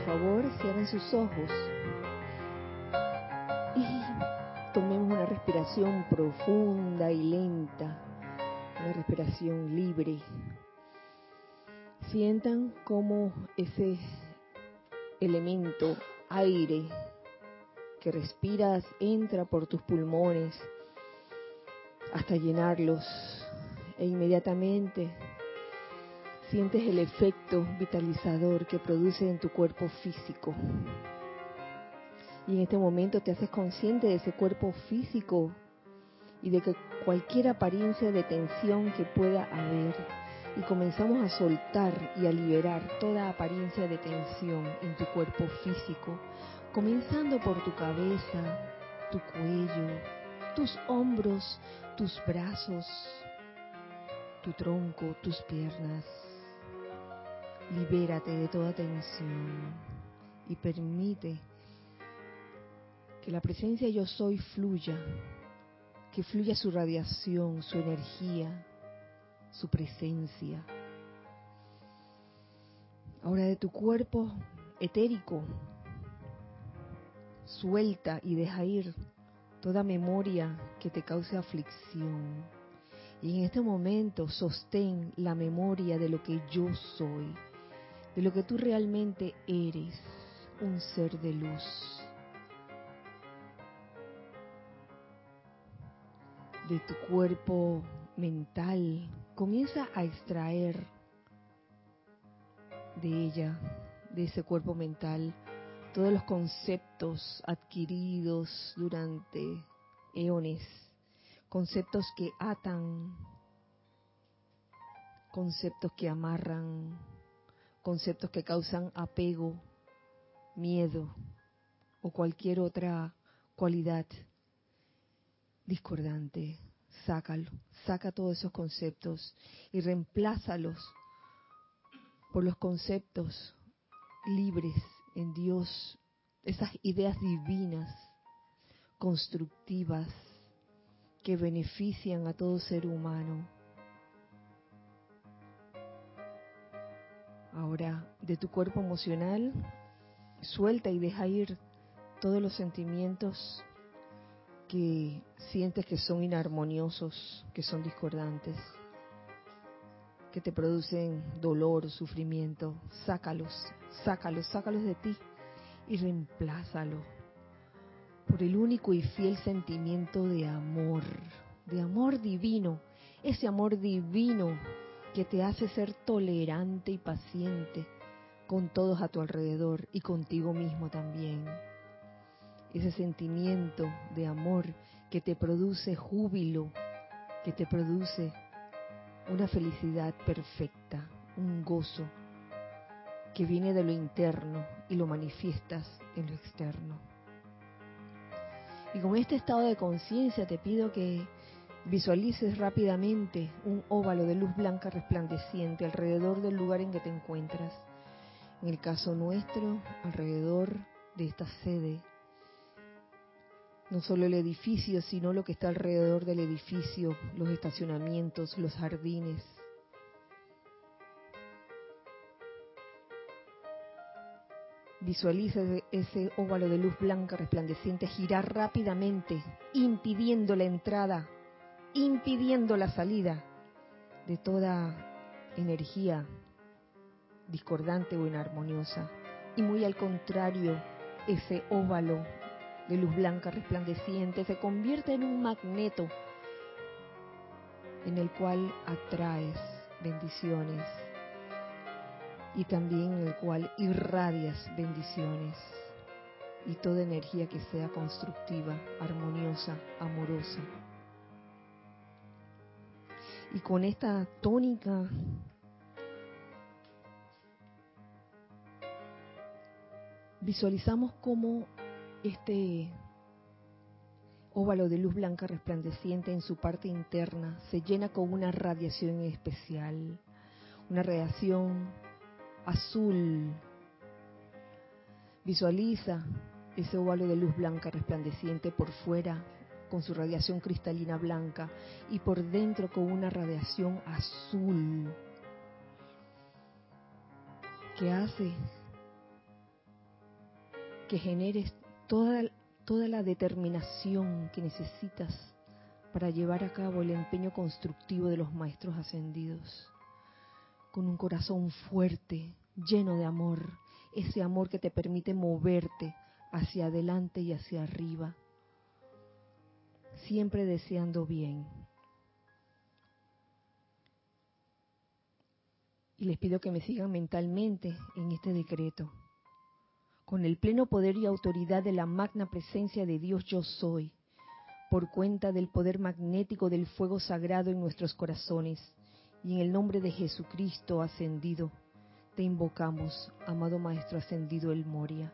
favor, cierren sus ojos y tomemos una respiración profunda y lenta, una respiración libre. Sientan cómo ese elemento aire que respiras entra por tus pulmones hasta llenarlos e inmediatamente sientes el efecto vitalizador que produce en tu cuerpo físico. Y en este momento te haces consciente de ese cuerpo físico y de que cualquier apariencia de tensión que pueda haber y comenzamos a soltar y a liberar toda apariencia de tensión en tu cuerpo físico, comenzando por tu cabeza, tu cuello, tus hombros, tus brazos, tu tronco, tus piernas. Libérate de toda tensión y permite que la presencia yo soy fluya, que fluya su radiación, su energía, su presencia. Ahora de tu cuerpo etérico, suelta y deja ir toda memoria que te cause aflicción. Y en este momento sostén la memoria de lo que yo soy, de lo que tú realmente eres, un ser de luz. De tu cuerpo mental, comienza a extraer de ella, de ese cuerpo mental, todos los conceptos adquiridos durante eones, conceptos que atan, conceptos que amarran, conceptos que causan apego, miedo o cualquier otra cualidad discordante. Sácalo, saca todos esos conceptos y reemplázalos por los conceptos libres en Dios, esas ideas divinas, constructivas, que benefician a todo ser humano. Ahora, de tu cuerpo emocional, suelta y deja ir todos los sentimientos que sientes que son inarmoniosos, que son discordantes, que te producen dolor, sufrimiento. Sácalos, sácalos, sácalos de ti y reemplázalos por el único y fiel sentimiento de amor, de amor divino, ese amor divino que te hace ser tolerante y paciente con todos a tu alrededor y contigo mismo también. Ese sentimiento de amor que te produce júbilo, que te produce una felicidad perfecta, un gozo que viene de lo interno y lo manifiestas en lo externo. Y con este estado de conciencia te pido que visualices rápidamente un óvalo de luz blanca resplandeciente alrededor del lugar en que te encuentras. En el caso nuestro, alrededor de esta sede. No solo el edificio, sino lo que está alrededor del edificio, los estacionamientos, los jardines, Visualiza ese óvalo de luz blanca resplandeciente girar rápidamente, impidiendo la entrada, impidiendo la salida de toda energía discordante o inarmoniosa. Y muy al contrario, ese óvalo de luz blanca resplandeciente se convierte en un magneto en el cual atraes bendiciones, y también en el cual irradias bendiciones y toda energía que sea constructiva, armoniosa, amorosa. Y con esta tónica visualizamos cómo este óvalo de luz blanca resplandeciente en su parte interna se llena con una radiación especial, una radiación azul. Visualiza ese óvalo de luz blanca resplandeciente por fuera con su radiación cristalina blanca y por dentro con una radiación azul. Que hace que generes toda, toda la determinación que necesitas para llevar a cabo el empeño constructivo de los maestros ascendidos. Con un corazón fuerte, lleno de amor, ese amor que te permite moverte hacia adelante y hacia arriba, siempre deseando bien. Y les pido que me sigan mentalmente en este decreto. Con el pleno poder y autoridad de la magna presencia de Dios yo soy, por cuenta del poder magnético del fuego sagrado en nuestros corazones, y en el nombre de Jesucristo ascendido, te invocamos, amado Maestro ascendido El Moria.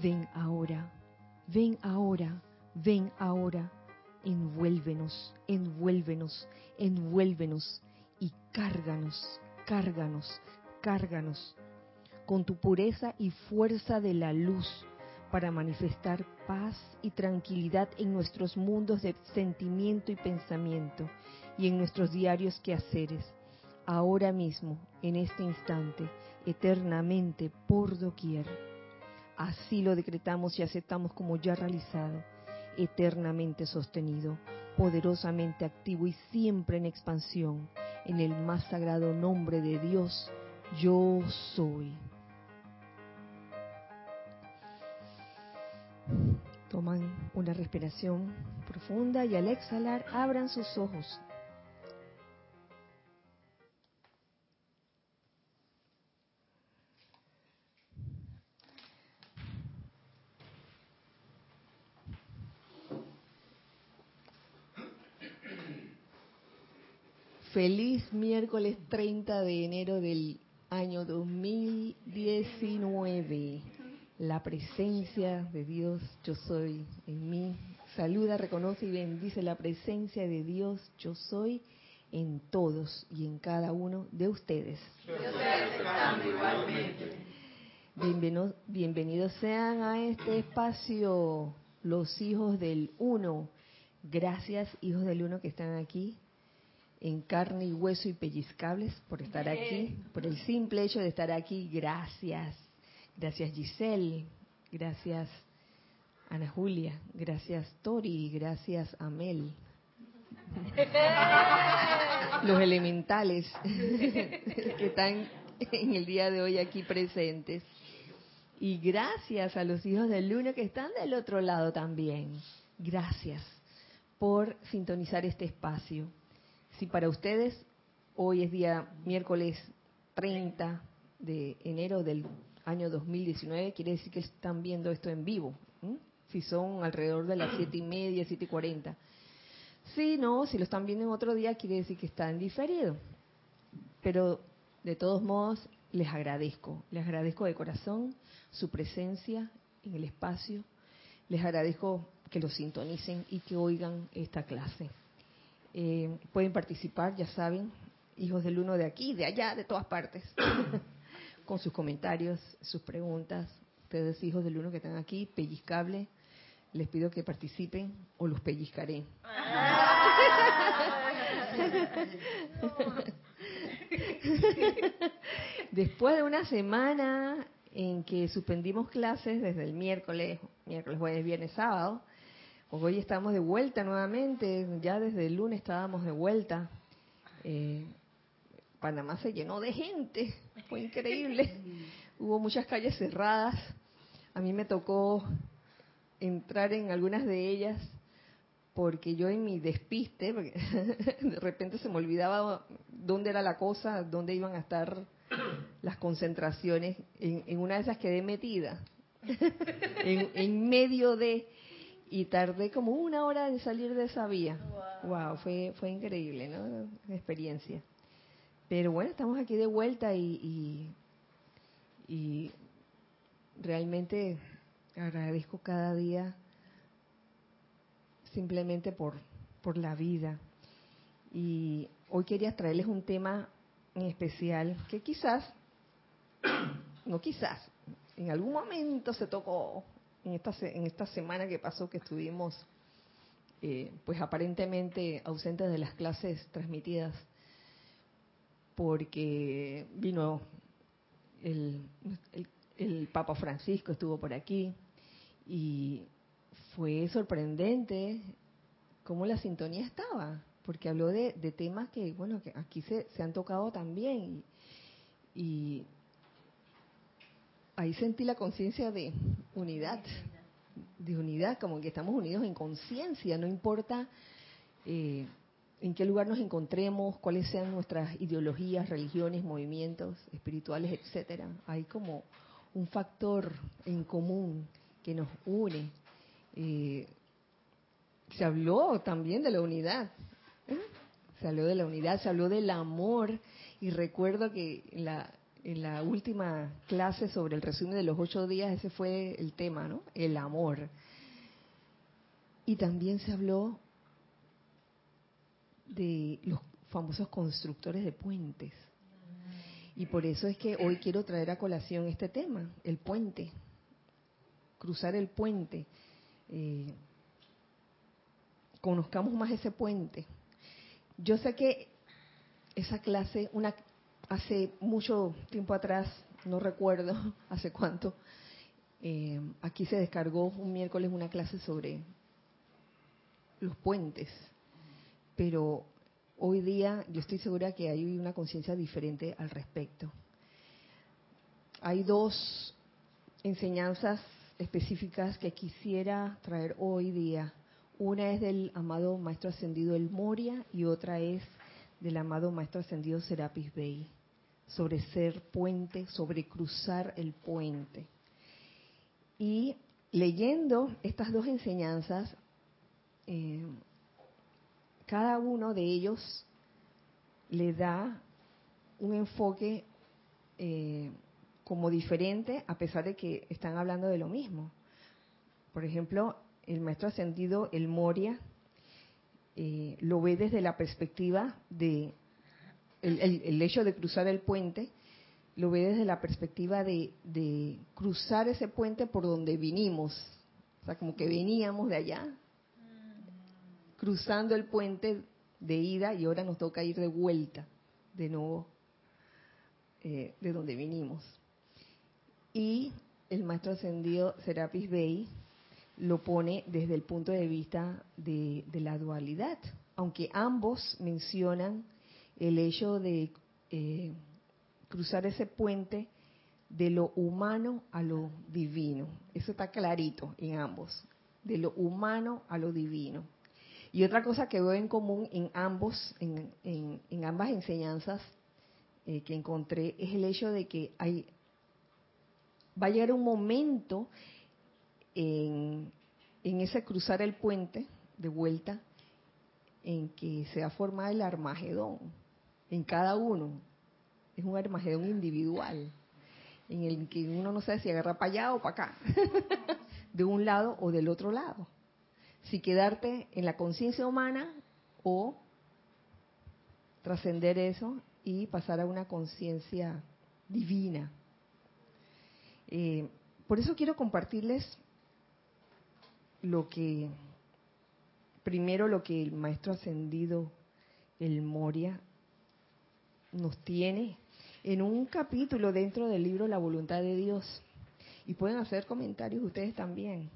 Ven ahora, ven ahora, ven ahora, envuélvenos, envuélvenos, envuélvenos y cárganos, cárganos, cárganos con tu pureza y fuerza de la luz para manifestar paz y tranquilidad en nuestros mundos de sentimiento y pensamiento y en nuestros diarios quehaceres, ahora mismo, en este instante, eternamente, por doquier. Así lo decretamos y aceptamos como ya realizado, eternamente sostenido, poderosamente activo y siempre en expansión, en el más sagrado nombre de Dios, yo soy. Toman una respiración profunda y al exhalar abran sus ojos. Feliz miércoles 30 de enero del año 2019 la presencia de Dios, yo soy en mí. Saluda, reconoce y bendice la presencia de Dios, yo soy en todos y en cada uno de ustedes. Bienvenidos, bienvenidos sean a este espacio los hijos del uno. Gracias, hijos del uno que están aquí en carne y hueso y pellizcables por estar aquí, por el simple hecho de estar aquí. Gracias. Gracias Giselle, gracias Ana Julia, gracias Tori, gracias Amel. Los elementales que están en el día de hoy aquí presentes. Y gracias a los hijos del Luna que están del otro lado también. Gracias por sintonizar este espacio. Si para ustedes hoy es día miércoles 30 de enero del año 2019, quiere decir que están viendo esto en vivo. Si son alrededor de las siete y media, siete y cuarenta. Si no, si lo están viendo en otro día, quiere decir que están diferido. Pero de todos modos, les agradezco. Les agradezco de corazón su presencia en el espacio. Les agradezco que lo sintonicen y que oigan esta clase. Eh, pueden participar, ya saben, hijos del uno de aquí, de allá, de todas partes. con sus comentarios, sus preguntas. Ustedes, hijos del uno que están aquí, pellizcable, les pido que participen o los pellizcaré. Después de una semana en que suspendimos clases desde el miércoles, miércoles, jueves, viernes, sábado, hoy estamos de vuelta nuevamente, ya desde el lunes estábamos de vuelta. Eh, Panamá se llenó de gente, fue increíble. Hubo muchas calles cerradas. A mí me tocó entrar en algunas de ellas porque yo en mi despiste, de repente se me olvidaba dónde era la cosa, dónde iban a estar las concentraciones. En, una de esas quedé metida, en, medio de, y tardé como una hora en salir de esa vía. Wow, fue, fue increíble, ¿no? experiencia. Pero bueno, estamos aquí de vuelta y, y, realmente agradezco cada día simplemente por, por la vida. Y hoy quería traerles un tema en especial que quizás, no quizás, en algún momento se tocó en esta, en esta semana que pasó que estuvimos eh, pues aparentemente ausentes de las clases transmitidas porque vino el, el Papa Francisco estuvo por aquí y fue sorprendente cómo la sintonía estaba, porque habló de, temas que, bueno, que aquí se, han tocado también. Y, ahí sentí la conciencia de unidad, de unidad, como que estamos unidos en conciencia, no importa eh, en qué lugar nos encontremos, cuáles sean nuestras ideologías, religiones, movimientos espirituales, etcétera. Hay como un factor en común que nos une. Eh, se habló también de la unidad. ¿eh? Se habló de la unidad, se habló del amor. Y recuerdo que la, en la última clase sobre el resumen de los ocho días, ese fue el tema, ¿no? El amor. Y también se habló de los famosos constructores de puentes. Y por eso es que hoy quiero traer a colación este tema, el puente, cruzar el puente. Eh, conozcamos más ese puente. Yo sé que esa clase, una hace mucho tiempo atrás, no recuerdo hace cuánto, eh, aquí se descargó un miércoles una clase sobre los puentes, pero hoy día yo estoy segura que hay una conciencia diferente al respecto. Hay dos enseñanzas específicas que quisiera traer hoy día. Una es del amado Maestro Ascendido El Moria y otra es del amado Maestro Ascendido Serapis Bey, sobre ser puente, sobre cruzar el puente. Y leyendo estas dos enseñanzas, eh, cada uno de ellos le da un enfoque eh, como diferente a pesar de que están hablando de lo mismo. Por ejemplo, el maestro ascendido, el Moria, eh, lo ve desde la perspectiva de el, hecho de cruzar el puente, lo ve desde la perspectiva de, de, cruzar ese puente por donde vinimos. O sea, como que veníamos de allá, cruzando el puente de ida y ahora nos toca ir de vuelta, de nuevo, eh, de donde vinimos. Y el maestro ascendido Serapis Bey lo pone desde el punto de vista de, la dualidad, aunque ambos mencionan el hecho de eh, cruzar ese puente de lo humano a lo divino. Eso está clarito en ambos, de lo humano a lo divino. Y otra cosa que veo en común en ambos, en, ambas enseñanzas eh, que encontré, es el hecho de que hay, va a llegar un momento en, ese cruzar el puente de vuelta en que se va a formar el Armagedón en cada uno. Es un Armagedón individual, en el que uno no sabe si agarra para allá o para acá, de un lado o del otro lado. Si quedarte en la conciencia humana o trascender eso y pasar a una conciencia divina. Eh, por eso quiero compartirles lo que, primero lo que el maestro ascendido, el Moria, nos tiene en un capítulo dentro del libro La voluntad de Dios. Y pueden hacer comentarios ustedes también.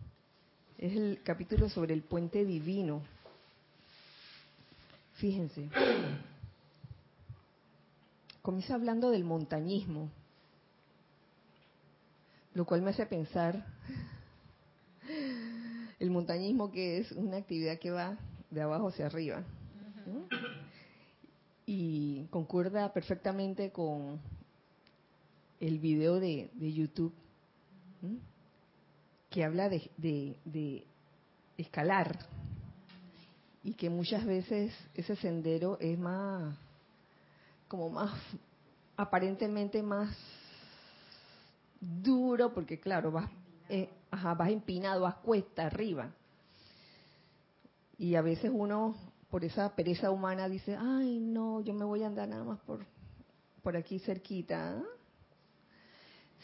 Es el capítulo sobre el puente divino. Fíjense. Comienza hablando del montañismo, lo cual me hace pensar el montañismo que es una actividad que va de abajo hacia arriba. Y concuerda perfectamente con el video de, YouTube que habla de, de, escalar y que muchas veces ese sendero es más, como más, aparentemente más duro, porque claro, vas eh, ajá, vas empinado, vas cuesta arriba. Y a veces uno, por esa pereza humana, dice, ay, no, yo me voy a andar nada más por, por aquí cerquita,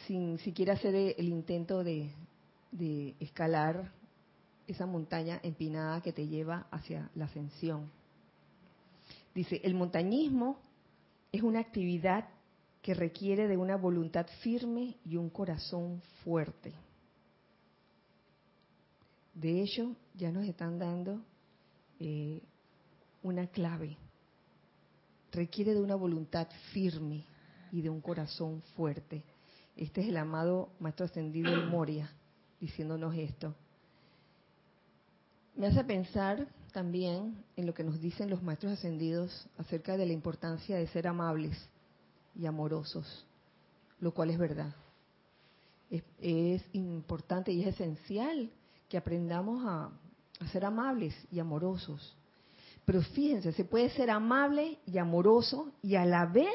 sin siquiera hacer el intento de, de escalar esa montaña empinada que te lleva hacia la ascensión. Dice, el montañismo es una actividad que requiere de una voluntad firme y un corazón fuerte. De hecho, ya nos están dando eh, una clave. Requiere de una voluntad firme y de un corazón fuerte. Este es el amado Maestro Ascendido El Moria diciéndonos esto. Me hace pensar también en lo que nos dicen los Maestros Ascendidos acerca de la importancia de ser amables y amorosos, lo cual es verdad. Es, importante y es esencial que aprendamos a ser amables y amorosos. Pero fíjense, se puede ser amable y amoroso y a la vez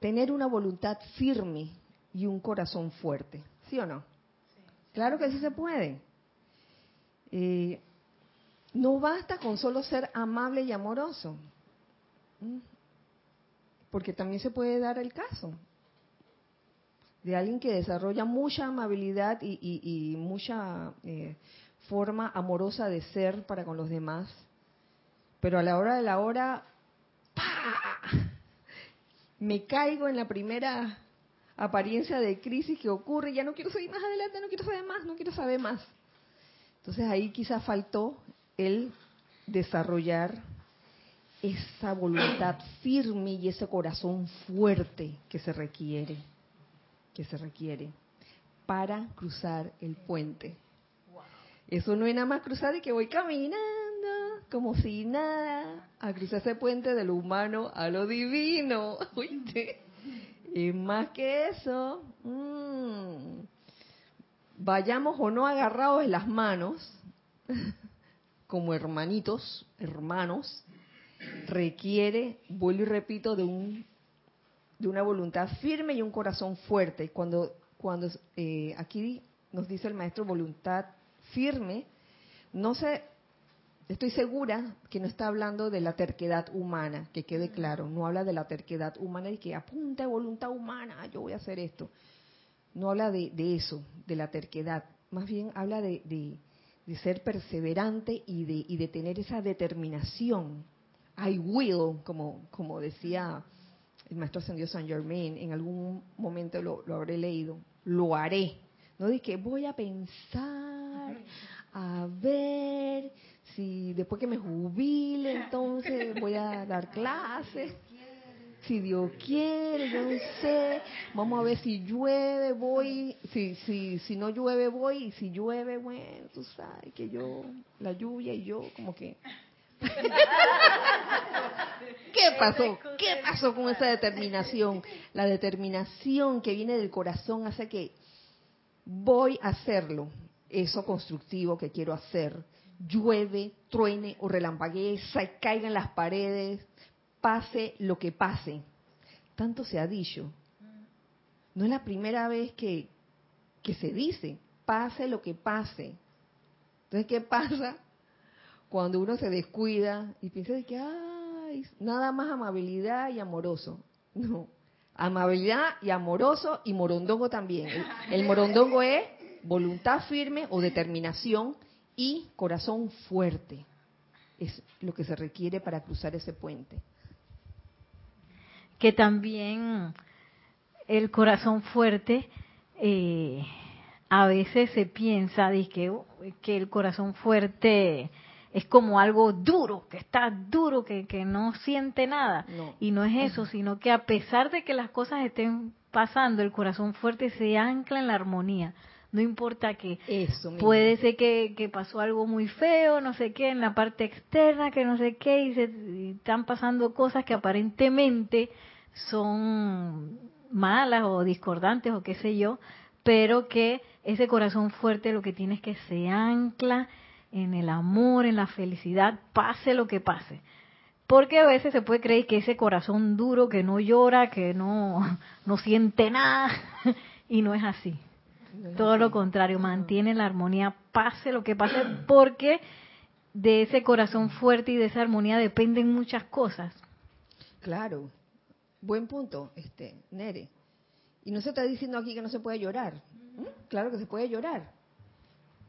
tener una voluntad firme y un corazón fuerte. ¿Sí o no? Claro que sí se puede. Eh, no basta con solo ser amable y amoroso, porque también se puede dar el caso de alguien que desarrolla mucha amabilidad y, mucha eh, forma amorosa de ser para con los demás, pero a la hora de la hora, me caigo en la primera apariencia de crisis que ocurre, ya no quiero seguir más adelante, no quiero saber más, no quiero saber más. Entonces ahí quizá faltó el desarrollar esa voluntad firme y ese corazón fuerte que se requiere que se requiere para cruzar el puente. Eso no es nada más cruzar y que voy caminando como si nada a cruzar ese puente de lo humano a lo divino. ¿Oíste? Y más que eso, mm, vayamos o no agarrados en las manos, como hermanitos, hermanos, requiere, vuelvo y repito, de un de una voluntad firme y un corazón fuerte. Cuando, cuando eh, aquí nos dice el maestro voluntad firme, no sé, estoy segura que no está hablando de la terquedad humana, que quede claro, no habla de la terquedad humana y que apunta voluntad humana, yo voy a hacer esto. No habla de, eso, de la terquedad, más bien habla de, de, ser perseverante y de, y de tener esa determinación. I will, como, como decía el maestro ascendió San Germain, en algún momento lo, habré leído, lo haré. No dije, voy a pensar, a ver si después que me jubile, entonces voy a dar clases. Si Dios quiere, yo no sé. Vamos a ver si llueve, voy. Si, si, si no llueve, voy. Y si llueve, bueno, tú sabes que yo, la lluvia y yo, como que ¿Qué pasó? ¿Qué pasó con esa determinación? La determinación que viene del corazón hace que voy a hacerlo, eso constructivo que quiero hacer. Llueve, truene o relampaguee, se caigan las paredes, pase lo que pase. Tanto se ha dicho. No es la primera vez que, que se dice, pase lo que pase. Entonces, ¿qué pasa? cuando uno se descuida y piensa de que, ay, nada más amabilidad y amoroso. No, amabilidad y amoroso y morondongo también. El, morondongo es voluntad firme o determinación y corazón fuerte. Es lo que se requiere para cruzar ese puente. Que también el corazón fuerte, eh, a veces se piensa de que, que el corazón fuerte es como algo duro, que está duro, que, que no siente nada. Y no es eso, sino que a pesar de que las cosas estén pasando, el corazón fuerte se ancla en la armonía. No importa que eso puede ser que, que, pasó algo muy feo, no sé qué, en la parte externa, que no sé qué, y, se, y están pasando cosas que aparentemente son malas o discordantes o qué sé yo, pero que ese corazón fuerte lo que tiene es que se ancla en el amor, en la felicidad, pase lo que pase. Porque a veces se puede creer que ese corazón duro, que no llora, que no, no siente nada, y no es así. Todo lo contrario, mantiene la armonía, pase lo que pase, porque de ese corazón fuerte y de esa armonía dependen muchas cosas. Claro, buen punto, este, Nere. Y no se está diciendo aquí que no se puede llorar. Claro que se puede llorar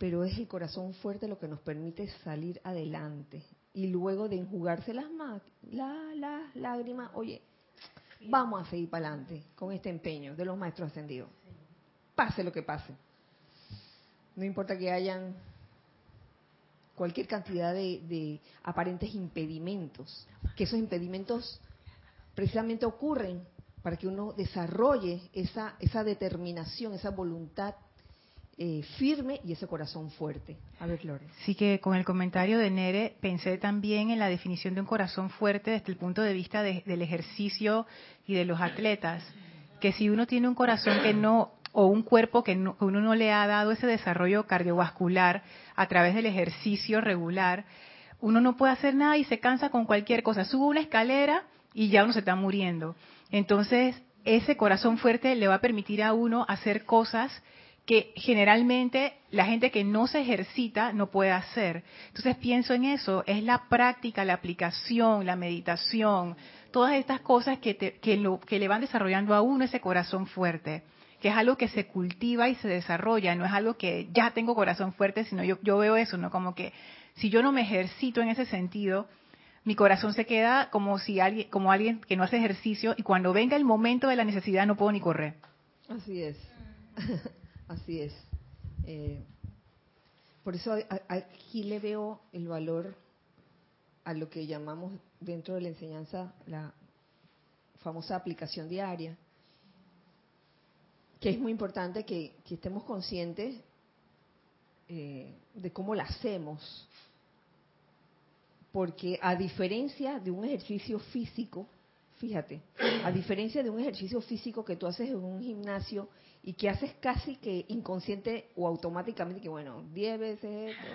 pero es el corazón fuerte lo que nos permite salir adelante. Y luego de enjugarse las, las lágrimas, oye, Vamos a seguir para adelante con este empeño de los maestros ascendidos. Pase lo que pase. No importa que hayan cualquier cantidad de, aparentes impedimentos, que esos impedimentos precisamente ocurren para que uno desarrolle esa, esa determinación, esa voluntad eh, firme y ese corazón fuerte. A ver, Flores. Sí que con el comentario de Nere pensé también en la definición de un corazón fuerte desde el punto de vista del ejercicio y de los atletas. Que si uno tiene un corazón que no o un cuerpo que, uno no le ha dado ese desarrollo cardiovascular a través del ejercicio regular, uno no puede hacer nada y se cansa con cualquier cosa. Sube una escalera y ya uno se está muriendo. Entonces, ese corazón fuerte le va a permitir a uno hacer cosas que generalmente la gente que no se ejercita no puede hacer. Entonces pienso en eso, es la práctica, la aplicación, la meditación, todas estas cosas que, que le van desarrollando a uno ese corazón fuerte que es algo que se cultiva y se desarrolla, no es algo que ya tengo corazón fuerte, sino yo, yo veo eso, ¿no? Como que si yo no me ejercito en ese sentido, mi corazón se queda como si alguien, como alguien que no hace ejercicio y cuando venga el momento de la necesidad no puedo ni correr. Así es, así es. Eh, por eso aquí le veo el valor a lo que llamamos dentro de la enseñanza la famosa aplicación diaria que es muy importante que, estemos conscientes eh, de cómo la hacemos. Porque a diferencia de un ejercicio físico, fíjate, a diferencia de un ejercicio físico que tú haces en un gimnasio y que haces casi que inconsciente o automáticamente, que bueno, 10 veces esto,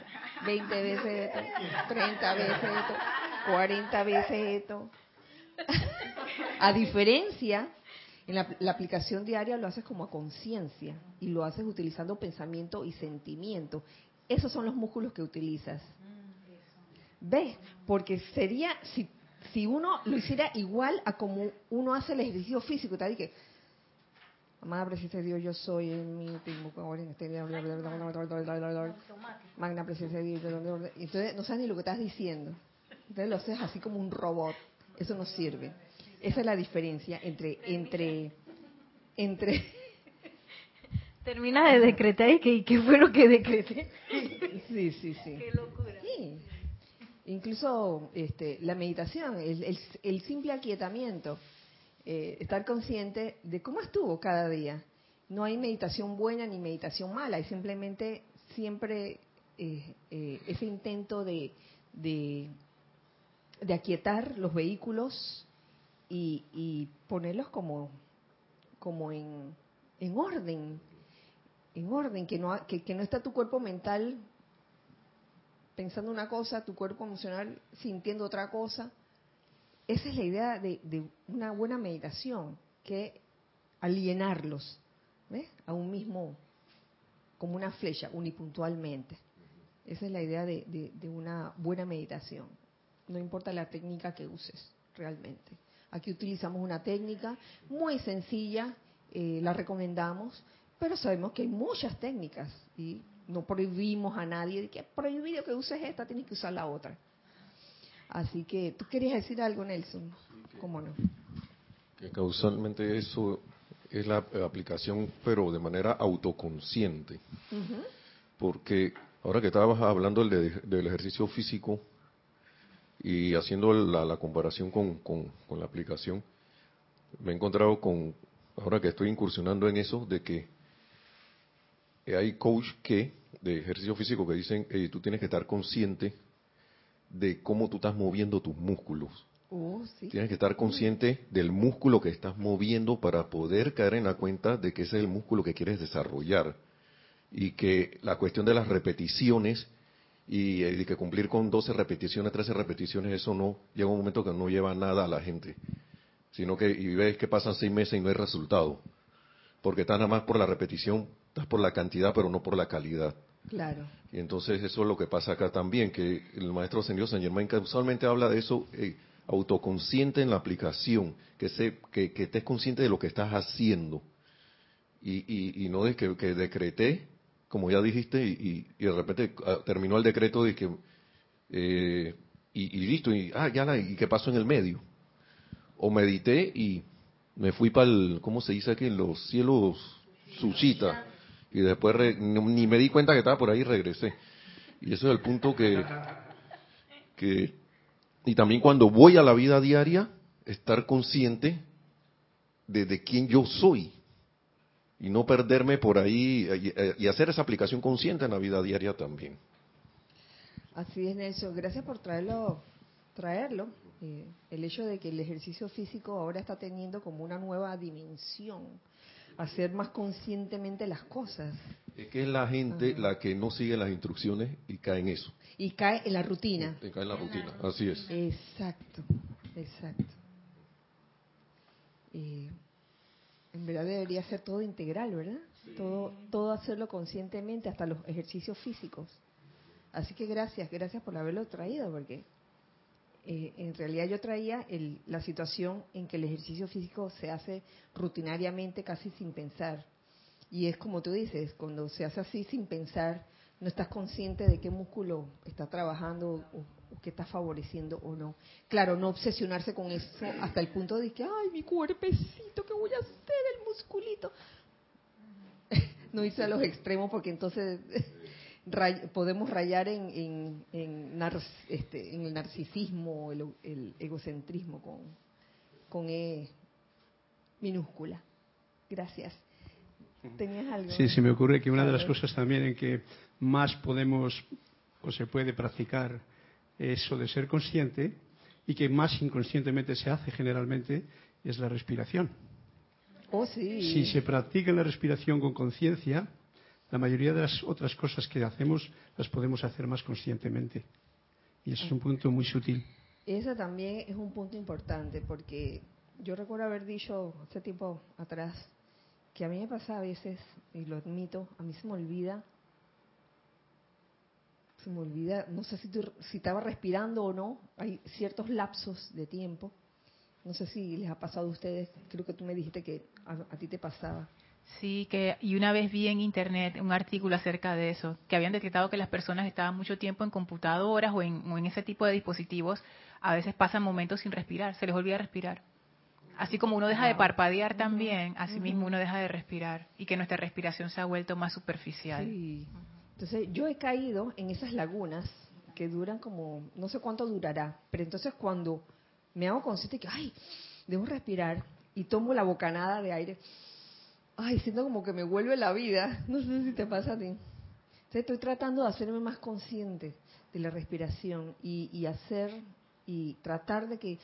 20 veces esto, 30 veces esto, 40 veces esto. a diferencia en la, aplicación diaria lo haces como a conciencia y lo haces utilizando pensamiento y sentimiento. Esos son los músculos que utilizas. ¿Ves? Porque sería, si, si uno lo hiciera igual a como uno hace el ejercicio físico, y que, amada presencia de Dios, yo soy en mi magna presencia de Dios. Entonces no sabes ni lo que estás diciendo. Entonces lo haces así como un robot. Eso no sirve. Esa es la diferencia entre entre entre termina de decretar y que qué fue lo que decreté. Sí, sí, sí. Qué locura. Sí. Incluso este, la meditación, el, el, simple aquietamiento, eh, estar consciente de cómo estuvo cada día. No hay meditación buena ni meditación mala, hay simplemente siempre eh, eh, ese intento de, de, de aquietar los vehículos y, ponerlos como, como en, en orden, en orden, que no, que, no está tu cuerpo mental pensando una cosa, tu cuerpo emocional sintiendo otra cosa. Esa es la idea de, de una buena meditación, que alienarlos a un mismo, como una flecha, unipuntualmente. Esa es la idea de, de una buena meditación. No importa la técnica que uses realmente. Aquí utilizamos una técnica muy sencilla, eh, la recomendamos, pero sabemos que hay muchas técnicas y no prohibimos a nadie de que es prohibido que uses esta, tienes que usar la otra. Así que, ¿tú querías decir algo, Nelson? ¿Cómo no? Que causalmente eso es la aplicación, pero de manera autoconsciente. Porque ahora que estabas hablando del ejercicio físico, y haciendo la, comparación con, la aplicación, me he encontrado con, ahora que estoy incursionando en eso, de que hay coach que, de ejercicio físico, que dicen, tú tienes que estar consciente de cómo tú estás moviendo tus músculos. Oh, tienes que estar consciente del músculo que estás moviendo para poder caer en la cuenta de que ese es el músculo que quieres desarrollar. Y que la cuestión de las repeticiones y, eh, que cumplir con 12 repeticiones, 13 repeticiones, eso no llega un momento que no lleva nada a la gente, sino que y ves que pasan seis meses y no hay resultado, porque estás nada más por la repetición, estás por la cantidad, pero no por la calidad. Claro. Y entonces eso es lo que pasa acá también, que el maestro Señor San Germain casualmente habla de eso, eh, autoconsciente en la aplicación, que, se, que, estés consciente de lo que estás haciendo. Y, y, no de que, que decreté como ya dijiste, y, de repente ah, terminó el decreto de que, eh, y, listo, y, ah, ya, ¿y qué pasó en el medio? O medité y, me fui para el, ¿cómo se dice aquí? Los cielos Sushita. Y después ni me di cuenta que estaba por ahí y regresé. Y eso es el punto que, que... Y también cuando voy a la vida diaria, estar consciente de, de quién yo soy. Y no perderme por ahí y, y hacer esa aplicación consciente en la vida diaria también. Así es, Nelson. Gracias por traerlo. traerlo. Eh, el hecho de que el ejercicio físico ahora está teniendo como una nueva dimensión, hacer más conscientemente las cosas. Es que es la gente la que no sigue las instrucciones y cae en eso. Y cae en la rutina. Y cae en la rutina, así es. Exacto, exacto. Eh, en verdad debería ser todo integral, ¿verdad? Todo, todo hacerlo conscientemente, hasta los ejercicios físicos. Así que gracias, gracias por haberlo traído, porque eh, en realidad yo traía la situación en que el ejercicio físico se hace rutinariamente, casi sin pensar. Y es como tú dices, cuando se hace así sin pensar, no estás consciente de qué músculo está trabajando o, o qué está favoreciendo o no. Claro, no obsesionarse con eso hasta el punto de que, ay, mi cuerpecito, ¿qué voy a hacer? El musculito. no irse a los extremos porque entonces podemos rayar en, en, este, en, el narcisismo, el, el egocentrismo con, con E minúscula. Gracias. ¿Tenías algo? Sí, se me ocurre que una de las cosas también en que más podemos o se puede practicar eso de ser consciente y que más inconscientemente se hace generalmente es la respiración. Oh, sí. Si se practica la respiración con conciencia, la mayoría de las otras cosas que hacemos las podemos hacer más conscientemente. Y eso es un punto muy sutil. Ese también es un punto importante porque yo recuerdo haber dicho hace tiempo atrás que a mí me pasa a veces, y lo admito, a mí se me olvida, se me olvida, no sé si, si estaba respirando o no, hay ciertos lapsos de tiempo, no sé si les ha pasado a ustedes, creo que tú me dijiste que a ti te pasaba Sí, que y una vez vi en internet un artículo acerca de eso, que habían detectado que las personas estaban mucho tiempo en computadoras o en, ese tipo de dispositivos, a veces pasan momentos sin respirar, se les olvida respirar. Así como uno deja de parpadear también, así mismo uno deja de respirar y que nuestra respiración se ha vuelto más superficial. Sí. Entonces, yo he caído en esas lagunas que duran como, no sé cuánto durará, pero entonces cuando me hago consciente que, ay, debo respirar y tomo la bocanada de aire, ay, siento como que me vuelve la vida. No sé si te pasa a ti. estoy tratando de hacerme más consciente de la respiración y, hacer y tratar de que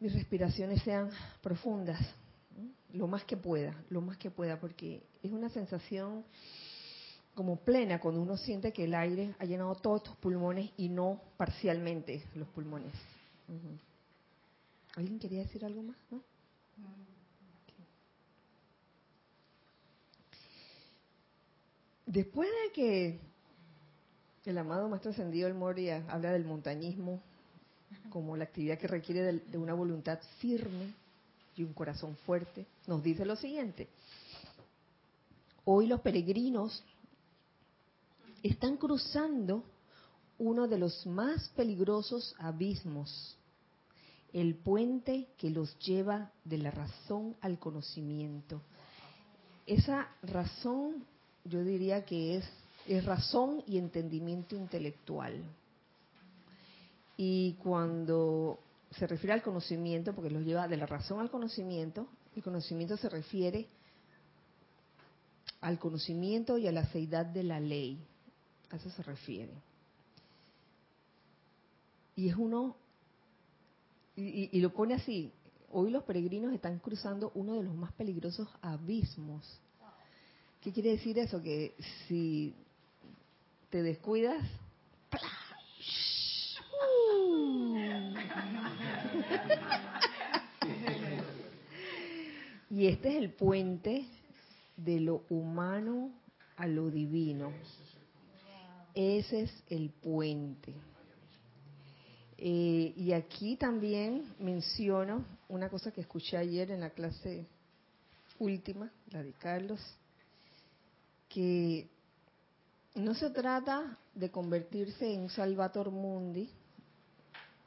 mis respiraciones sean profundas, lo más que pueda, lo más que pueda, porque es una sensación como plena cuando uno siente que el aire ha llenado todos tus pulmones y no parcialmente los pulmones. ¿Alguien quería decir algo más? Después de que el amado Maestro Ascendido El Moria habla del montañismo como la actividad que requiere de, una voluntad firme y un corazón fuerte, nos dice lo siguiente. Hoy los peregrinos están cruzando uno de los más peligrosos abismos, el puente que los lleva de la razón al conocimiento. Esa razón yo diría que es, razón y entendimiento intelectual. Y cuando se refiere al conocimiento, porque los lleva de la razón al conocimiento, el conocimiento se refiere al conocimiento y a la seidad de la ley. A eso se refiere. Y es uno, y, y, lo pone así, hoy los peregrinos están cruzando uno de los más peligrosos abismos ¿Qué quiere decir eso? Que si te descuidas, y este es el puente de lo humano a lo divino. Ese es el puente. Eh, y aquí también menciono una cosa que escuché ayer en la clase última, la de Carlos, que no se trata de convertirse en un salvator mundi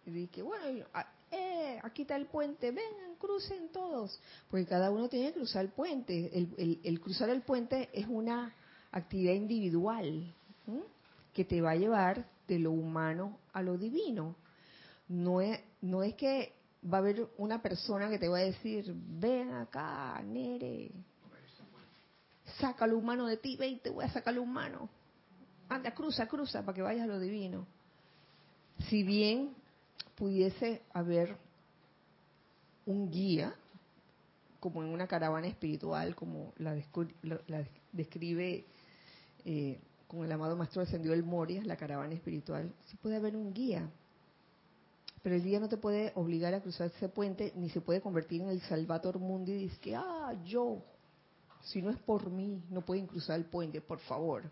y de que bueno ¡eh! Aquí está el puente, vengan, crucen todos. Porque cada uno tiene que cruzar el puente. El, cruzar el puente es una actividad individual que te va a llevar de lo humano a lo divino. No es, no es que va a haber una persona que te va a decir, ven acá, Nere, saca lo humano de ti, ven, te voy a sacar lo humano. Anda, cruza, cruza, para que vayas a lo divino. Si bien pudiese haber un guía, como en una caravana espiritual, como la, describe eh, con el amado Maestro Ascendido el Moria, la caravana espiritual, sí puede haber un guía, pero el guía no te puede obligar a cruzar ese puente, ni se puede convertir en el Salvator Mundi y dice que, ah, yo, si no es por mí, no pueden cruzar el puente, por favor,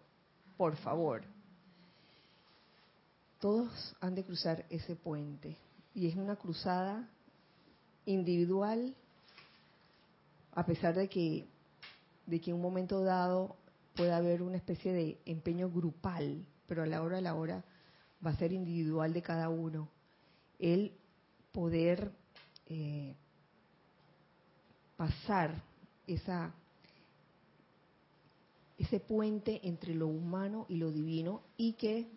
por favor. Todos han de cruzar ese puente. Y es una cruzada individual, a pesar de que, de que en un momento dado pueda haber una especie de empeño grupal, pero a la hora a la hora va a ser individual de cada uno. El poder eh, pasar esa ese puente entre lo humano y lo divino y que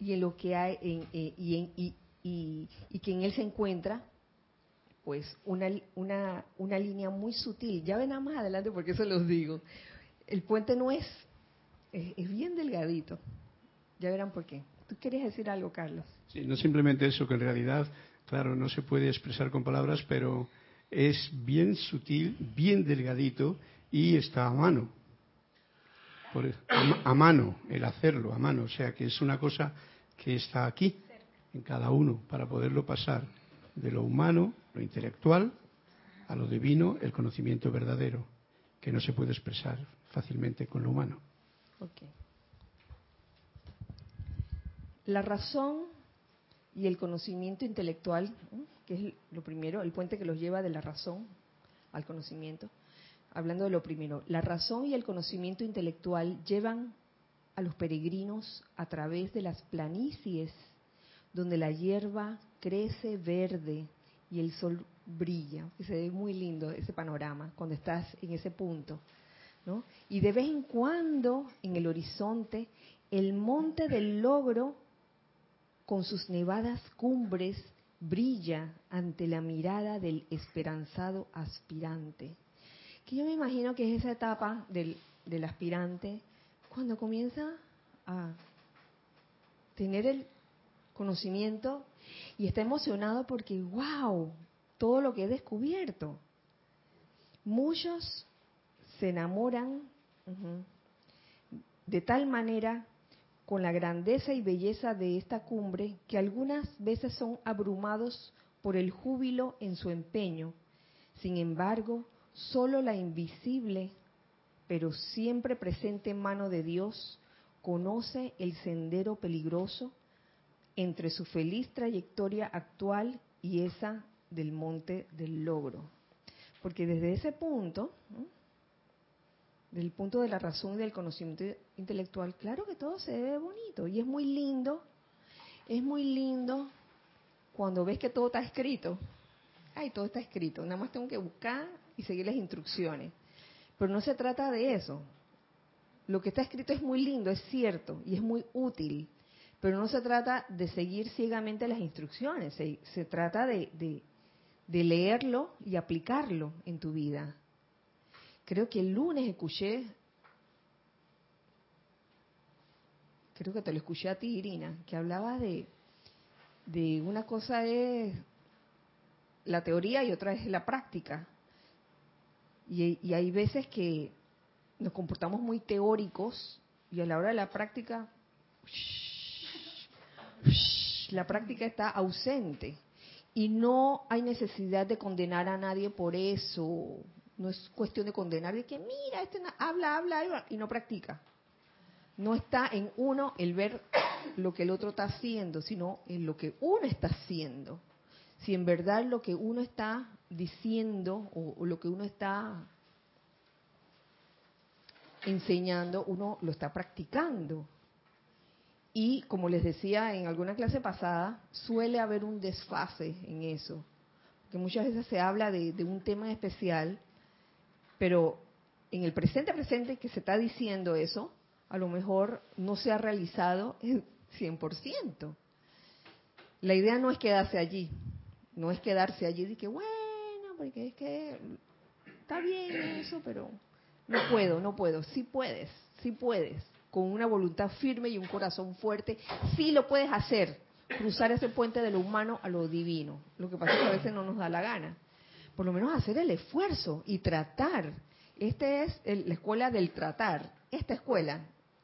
y en lo que hay en, eh, y, en, y, y, que en él se encuentra pues una, una, una línea muy sutil ya ven más adelante porque eso los digo el puente no es, es bien delgadito ya verán por qué ¿Tú querías decir algo, Carlos? Sí, no simplemente eso, que en realidad, claro, no se puede expresar con palabras, pero es bien sutil, bien delgadito y está a mano. a, mano, el hacerlo, a mano. O sea, que es una cosa que está aquí, en cada uno, para poderlo pasar de lo humano, lo intelectual, a lo divino, el conocimiento verdadero, que no se puede expresar fácilmente con lo humano. La razón y el conocimiento intelectual, que es lo primero, el puente que los lleva de la razón al conocimiento. Hablando de lo primero, la razón y el conocimiento intelectual llevan a los peregrinos a través de las planicies donde la hierba crece verde y el sol brilla. Y se ve muy lindo ese panorama cuando estás en ese punto. ¿no? Y de vez en cuando en el horizonte el monte del logro con sus nevadas cumbres brilla ante la mirada del esperanzado aspirante. Que yo me imagino que es esa etapa del, del aspirante cuando comienza a tener el conocimiento y está emocionado porque, wow, todo lo que he descubierto. Muchos se enamoran de tal manera con la grandeza y belleza de esta cumbre que algunas veces son abrumados por el júbilo en su empeño. Sin embargo, solo la invisible, pero siempre presente mano de Dios, conoce el sendero peligroso entre su feliz trayectoria actual y esa del monte del logro. Porque desde ese punto, del punto de la razón y del conocimiento intelectual, claro que todo se ve bonito y es muy lindo, es muy lindo cuando ves que todo está escrito. Ay, todo está escrito, nada más tengo que buscar y seguir las instrucciones. Pero no se trata de eso. Lo que está escrito es muy lindo, es cierto, y es muy útil, pero no se trata de seguir ciegamente las instrucciones, se, trata de leerlo y aplicarlo en tu vida creo que el lunes escuché, creo que te lo escuché a ti, Irina, que hablabas de, de una cosa es la teoría y otra es la práctica. Y, hay veces que nos comportamos muy teóricos y a la hora de la práctica, la práctica está ausente. Y no hay necesidad de condenar a nadie por eso, no es cuestión de condenar, de que mira, este habla, habla y no practica. No está en uno el ver lo que el otro está haciendo, sino en lo que uno está haciendo. Si en verdad lo que uno está diciendo o, lo que uno está enseñando, uno lo está practicando. Y como les decía en alguna clase pasada, suele haber un desfase en eso. Que muchas veces se habla de, un tema especial, pero en el presente presente que se está diciendo eso, a lo mejor no se ha realizado en 100%. La idea no es quedarse allí, no es quedarse allí y que, bueno, porque es que está bien eso, pero no puedo, no puedo. Sí puedes, sí puedes. Con una voluntad firme y un corazón fuerte, sí lo puedes hacer. Cruzar ese puente de lo humano a lo divino. Lo que pasa es que a veces no nos da la gana. Por lo menos hacer el esfuerzo y tratar. Esta es la escuela del tratar. Esta escuela,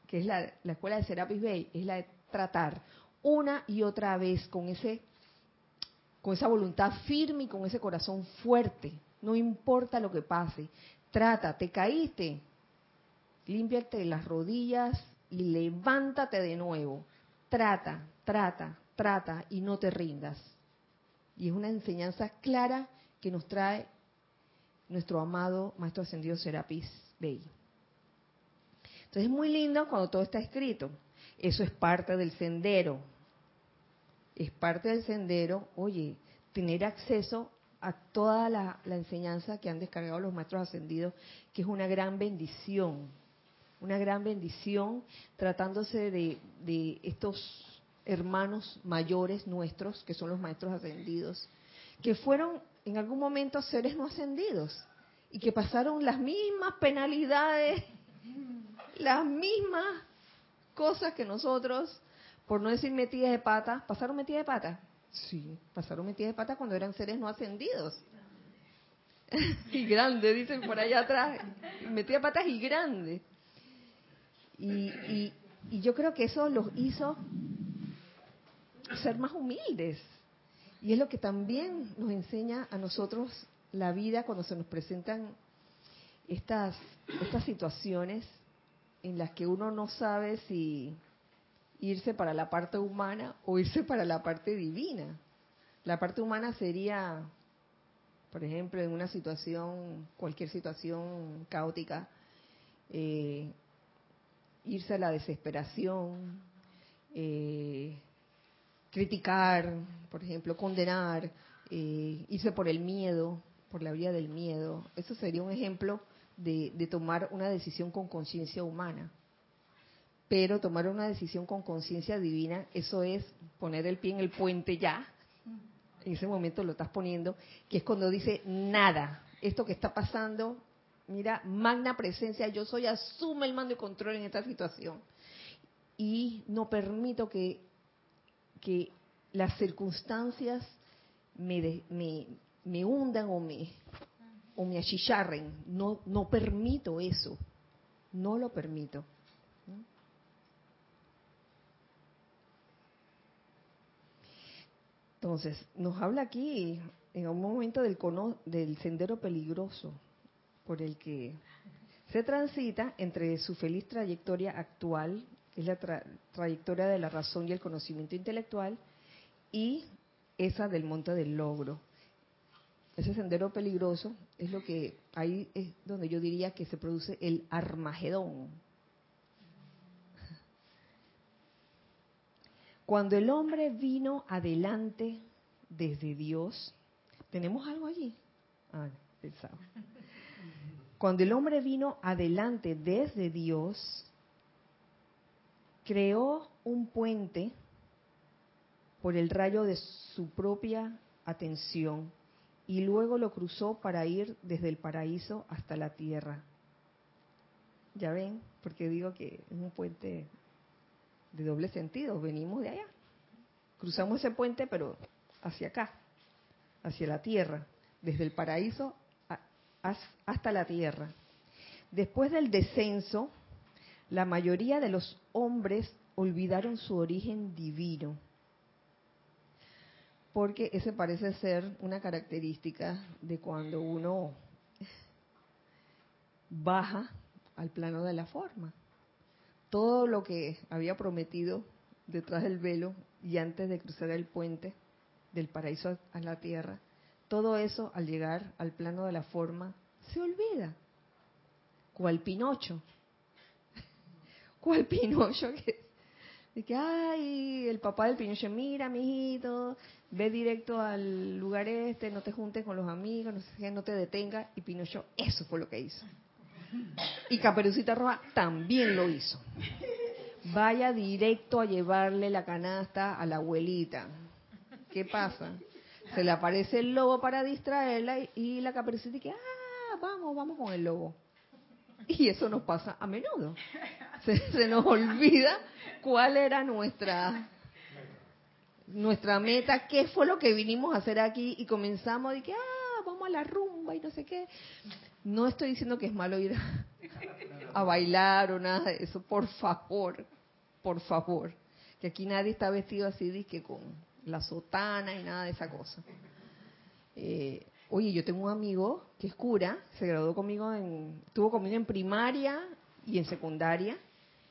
que es la, la escuela de Serapis Bay, es la de tratar una y otra vez con ese con esa voluntad firme y con ese corazón fuerte. No importa lo que pase. Trata, te caíste, límpiate las rodillas y levántate de nuevo. Trata, trata, trata y no te rindas. Y es una enseñanza clara que nos trae nuestro amado Maestro Ascendido Serapis Bey. Entonces es muy lindo cuando todo está escrito. Eso es parte del sendero. Es parte del sendero, oye, tener acceso a toda la, enseñanza que han descargado los maestros ascendidos, que es una gran bendición, una gran bendición tratándose de, de estos hermanos mayores nuestros, que son los maestros ascendidos, que fueron en algún momento seres no ascendidos y que pasaron las mismas penalidades, las mismas cosas que nosotros, por no decir metidas de pata, pasaron metidas de pata. Sí, pasaron metidas de pata cuando eran seres no ascendidos. y grande, dicen por allá atrás. Metida de patas y grande. Y, y yo creo que eso los hizo ser más humildes. Y es lo que también nos enseña a nosotros la vida cuando se nos presentan estas, estas situaciones en las que uno no sabe si irse para la parte humana o irse para la parte divina. La parte humana sería, por ejemplo, en una situación, cualquier situación caótica, eh, irse a la desesperación, eh, criticar, por ejemplo, condenar, eh, irse por el miedo, por la vía del miedo. Eso sería un ejemplo de, tomar una decisión con conciencia humana. Pero tomar una decisión con conciencia divina, eso es poner el pie en el puente ya. En ese momento lo estás poniendo, que es cuando dice nada. Esto que está pasando, mira, magna presencia, yo soy, asume el mando y control en esta situación. Y no permito que, que las circunstancias me, me, me hundan o me, o me achicharren. No, no permito eso. No lo permito. Entonces, nos habla aquí en un momento del, del sendero peligroso por el que se transita entre su feliz trayectoria actual, que es la trayectoria de la razón y el conocimiento intelectual, y esa del monte del logro, ese sendero peligroso es lo que ahí es donde yo diría que se produce el Armagedón. Cuando el hombre vino adelante desde Dios, ¿tenemos algo allí? Ah, pensaba. Cuando el hombre vino adelante desde Dios, creó un puente por el rayo de su propia atención y luego lo cruzó para ir desde el paraíso hasta la tierra. Ya ven, porque digo que es un puente de doble sentido, venimos de allá. Cruzamos ese puente, pero hacia acá, hacia la tierra, desde el paraíso hasta la tierra. Después del descenso, la mayoría de los hombres olvidaron su origen divino porque ese parece ser una característica de cuando uno baja al plano de la forma. Todo lo que había prometido detrás del velo y antes de cruzar el puente del paraíso a la tierra, todo eso al llegar al plano de la forma se olvida. ¿Cuál Pinocho? ¿Cuál Pinocho que De que, ay, el papá del Pinocho, mira, mijito, ve directo al lugar este, no te juntes con los amigos, no sé no te detenga. Y Pinocho, eso fue lo que hizo. Y Caperucita Roja también lo hizo. Vaya directo a llevarle la canasta a la abuelita. ¿Qué pasa? Se le aparece el lobo para distraerla y, la caperucita dice, ah, vamos, vamos con el lobo. Y eso nos pasa a menudo. Se, nos olvida cuál era nuestra nuestra meta, qué fue lo que vinimos a hacer aquí y comenzamos de que, ah, vamos a la rumba y no sé qué. No estoy diciendo que es malo ir a, bailar o nada de eso, por favor, por favor. Que aquí nadie está vestido así, de que con la sotana y nada de esa cosa. Eh, oye, yo tengo un amigo que es cura, se graduó conmigo, en, estuvo conmigo en primaria y en secundaria,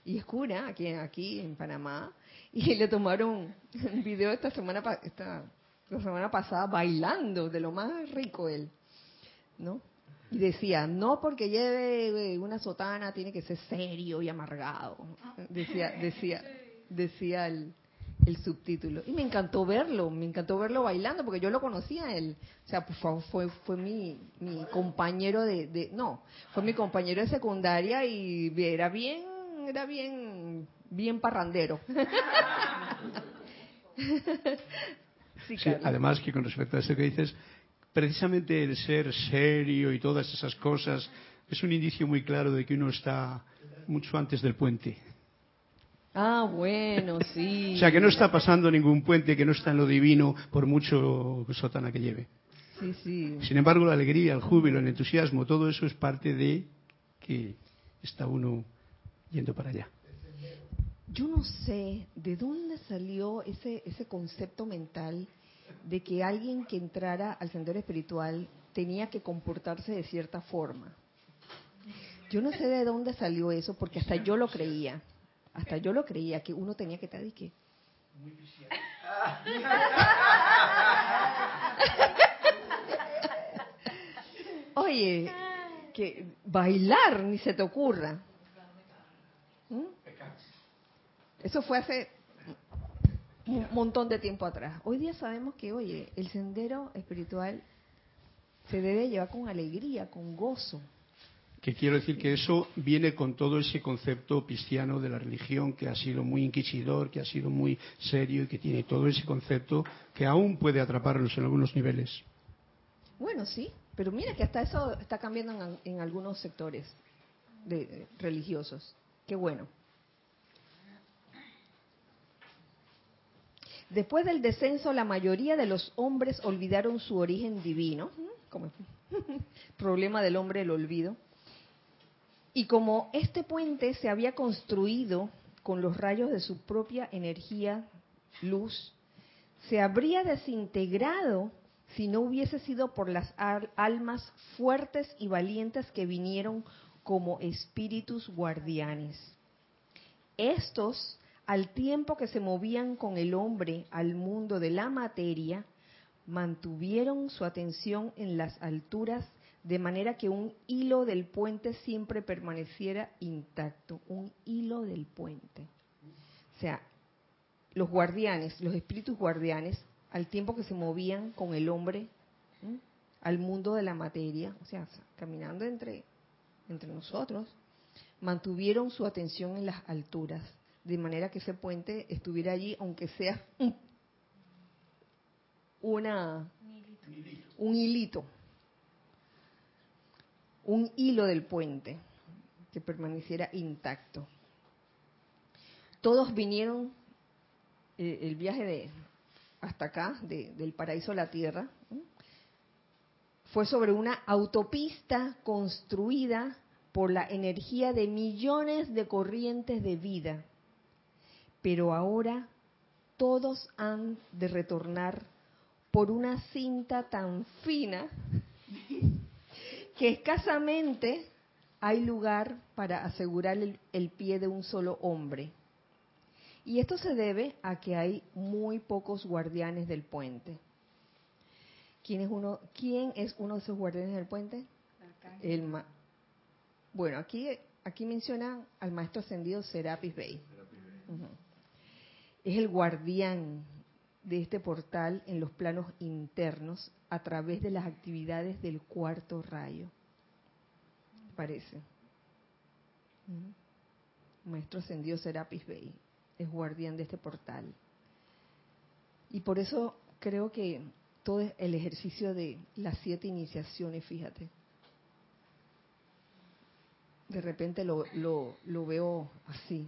y es cura aquí, aquí en Panamá, y le tomaron un video esta semana, esta, la semana pasada bailando, de lo más rico él, ¿no? Y decía, no porque lleve una sotana tiene que ser serio y amargado. Decía, decía, decía el, el subtítulo. Y me encantó verlo, me encantó verlo bailando, porque yo lo conocía él. O sea, favor, fue, fue mi, mi compañero de, de, no, fue mi compañero de secundaria y era bien, era bien, bien parrandero. sí, además que con respecto a eso que dices, precisamente el ser serio y todas esas cosas es un indicio muy claro de que uno está mucho antes del puente. Ah, bueno, sí. o sea, que no está pasando ningún puente, que no está en lo divino, por mucho sotana que lleve. Sí, sí. Sin embargo, la alegría, el júbilo, el entusiasmo, todo eso es parte de que está uno yendo para allá. Yo no sé de dónde salió ese, ese concepto mental de que alguien que entrara al sendero espiritual tenía que comportarse de cierta forma. Yo no sé de dónde salió eso, porque hasta yo lo creía. Hasta yo lo creía, que uno tenía que estar y que... Oye, que bailar ni se te ocurra. ¿Mm? Eso fue hace un montón de tiempo atrás. Hoy día sabemos que, oye, el sendero espiritual se debe llevar con alegría, con gozo que quiero decir que eso viene con todo ese concepto cristiano de la religión que ha sido muy inquisidor, que ha sido muy serio y que tiene todo ese concepto que aún puede atraparnos en algunos niveles. Bueno, sí, pero mira que hasta eso está cambiando en, algunos sectores de, religiosos. Qué bueno. Después del descenso, la mayoría de los hombres olvidaron su origen divino. Como problema del hombre el olvido y como este puente se había construido con los rayos de su propia energía, luz, se habría desintegrado si no hubiese sido por las almas fuertes y valientes que vinieron como espíritus guardianes. Estos, al tiempo que se movían con el hombre al mundo de la materia, mantuvieron su atención en las alturas de manera que un hilo del puente siempre permaneciera intacto, un hilo del puente. O sea, los guardianes, los espíritus guardianes, al tiempo que se movían con el hombre al mundo de la materia, o sea, caminando entre, entre nosotros, mantuvieron su atención en las alturas, de manera que ese puente estuviera allí, aunque sea una, un hilito. un hilo del puente que permaneciera intacto. Todos vinieron eh, el viaje de hasta acá, del paraíso a la tierra, fue sobre una autopista construida por la energía de millones de corrientes de vida. Pero ahora todos han de retornar por una cinta tan fina que escasamente hay lugar para asegurar el, pie de un solo hombre. Y esto se debe a que hay muy pocos guardianes del puente. ¿Quién es uno, quién es uno de esos guardianes del puente? El bueno, aquí, aquí menciona al maestro ascendido Serapis Bey. es el guardián de este portal en los planos internos a través de las actividades del cuarto rayo. Parece. Maestro ascendido Serapis Bey es guardián de este portal. Y por eso creo que todo el ejercicio de las siete iniciaciones, fíjate, de repente lo, lo veo así,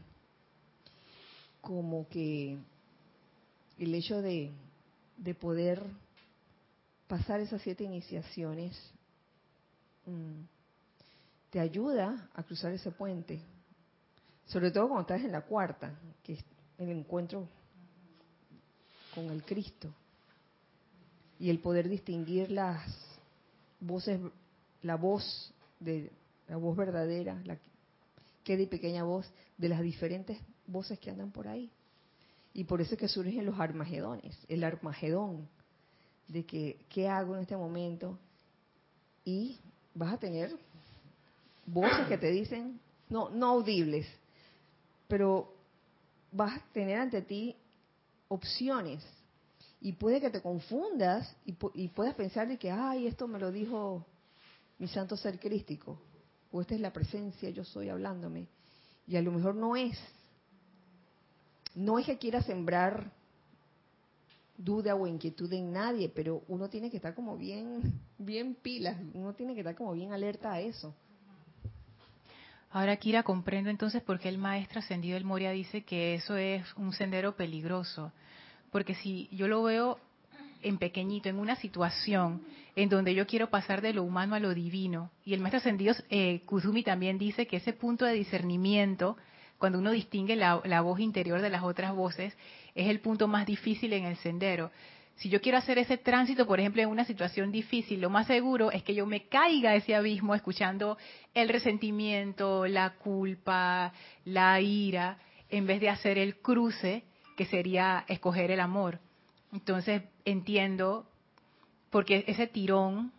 como que el hecho de, de poder pasar esas siete iniciaciones mm, te ayuda a cruzar ese puente, sobre todo cuando estás en la cuarta, que es el encuentro con el Cristo y el poder distinguir las voces, la voz de la voz verdadera, la queda y pequeña voz de las diferentes voces que andan por ahí. Y por eso es que surgen los armagedones, el armagedón, de que, ¿qué hago en este momento? Y vas a tener voces que te dicen, no, no audibles, pero vas a tener ante ti opciones. Y puede que te confundas y, y puedas pensar de que, ay, esto me lo dijo mi santo ser crístico, o esta es la presencia, yo soy hablándome. Y a lo mejor no es, no es que quiera sembrar duda o inquietud en nadie, pero uno tiene que estar como bien, bien pilas, uno tiene que estar como bien alerta a eso. Ahora, Kira, comprendo entonces por qué el maestro ascendido del Moria dice que eso es un sendero peligroso. Porque si yo lo veo en pequeñito, en una situación en donde yo quiero pasar de lo humano a lo divino, y el maestro ascendido eh, Kuzumi también dice que ese punto de discernimiento cuando uno distingue la, voz interior de las otras voces, es el punto más difícil en el sendero. Si yo quiero hacer ese tránsito, por ejemplo, en una situación difícil, lo más seguro es que yo me caiga ese abismo escuchando el resentimiento, la culpa, la ira, en vez de hacer el cruce, que sería escoger el amor. Entonces entiendo, porque ese tirón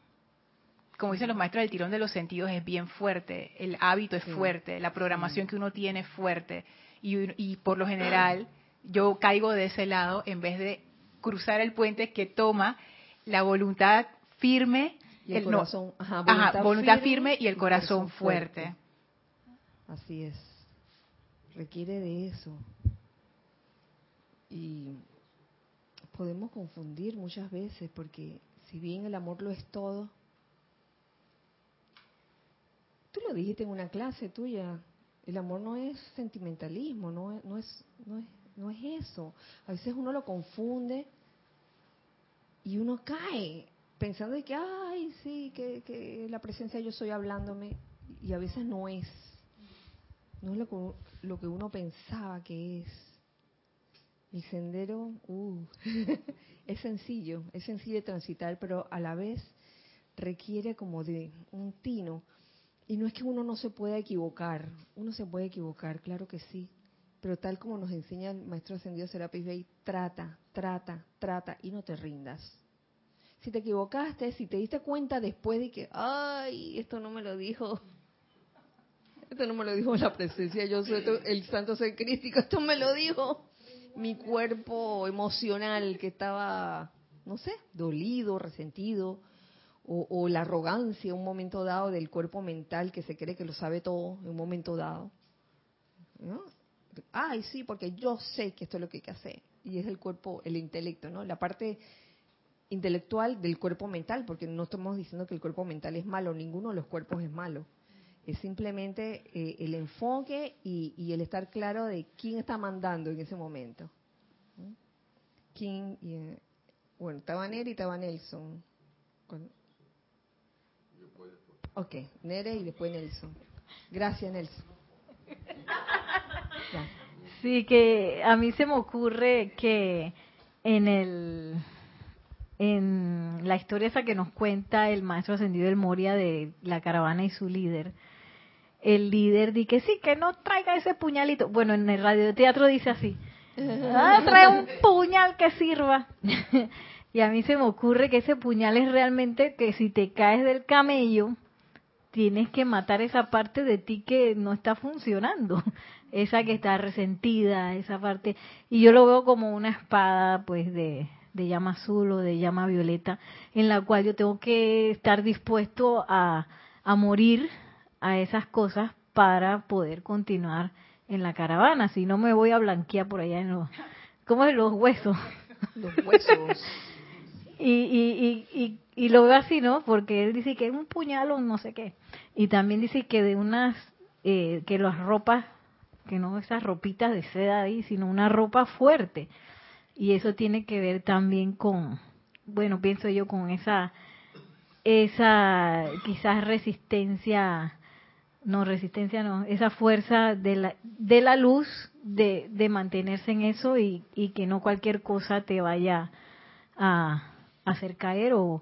como dicen los maestros, el tirón de los sentidos es bien fuerte, el hábito es fuerte, la programación que uno tiene es fuerte. Y, por lo general yo caigo de ese lado en vez de cruzar el puente que toma la voluntad firme, y el, corazón, voluntad, firme, y el corazón, fuerte. Así es. Requiere de eso. Y podemos confundir muchas veces porque si bien el amor lo es todo, Tú lo dijiste en una clase tuya, el amor no es sentimentalismo, no, no, es, no, es, no es eso. A veces uno lo confunde y uno cae pensando de que, ay, sí, que, que la presencia yo soy hablándome, y a veces no es. No es lo que, lo que uno pensaba que es. El sendero uh, es sencillo, es sencillo de transitar, pero a la vez requiere como de un tino y no es que uno no se pueda equivocar, uno se puede equivocar, claro que sí, pero tal como nos enseña el maestro ascendido Serapis Bey, trata, trata, trata y no te rindas. Si te equivocaste, si te diste cuenta después de que, ay, esto no me lo dijo, esto no me lo dijo la presencia, yo soy el santo ser crístico, esto me lo dijo mi cuerpo emocional que estaba, no sé, dolido, resentido, o, la arrogancia en un momento dado del cuerpo mental que se cree que lo sabe todo en un momento dado. ¿no? Ay, sí, porque yo sé que esto es lo que hay que hacer. Y es el cuerpo, el intelecto, ¿no? La parte intelectual del cuerpo mental, porque no estamos diciendo que el cuerpo mental es malo, ninguno de los cuerpos es malo. Es simplemente eh, el enfoque y, el estar claro de quién está mandando en ese momento. ¿Quién? Eh, bueno, estaba Neri y estaba Nelson. Ok, Nere y después Nelson. Gracias, Nelson. Sí, que a mí se me ocurre que en el en la historia esa que nos cuenta el maestro ascendido del Moria de la caravana y su líder, el líder dice que sí, que no traiga ese puñalito. Bueno, en el radio teatro dice así, ah, trae un puñal que sirva. y a mí se me ocurre que ese puñal es realmente que si te caes del camello, tienes que matar esa parte de ti que no está funcionando. esa que está resentida, esa parte, y yo lo veo como una espada pues de, de llama azul o de llama violeta, en la cual yo tengo que estar dispuesto a, a morir a esas cosas para poder continuar en la caravana, si no me voy a blanquear por allá en los, ¿cómo es? Los huesos. Los huesos. y, y, y, y, lo veo así, ¿no? Porque él dice que es un puñal no sé qué. Y también dice que de unas, eh, que las ropas, que no esas ropitas de seda ahí, sino una ropa fuerte. Y eso tiene que ver también con, bueno, pienso yo, con esa, esa quizás resistencia no resistencia no esa fuerza de la de la luz de, de mantenerse en eso y, y, que no cualquier cosa te vaya a, hacer caer o,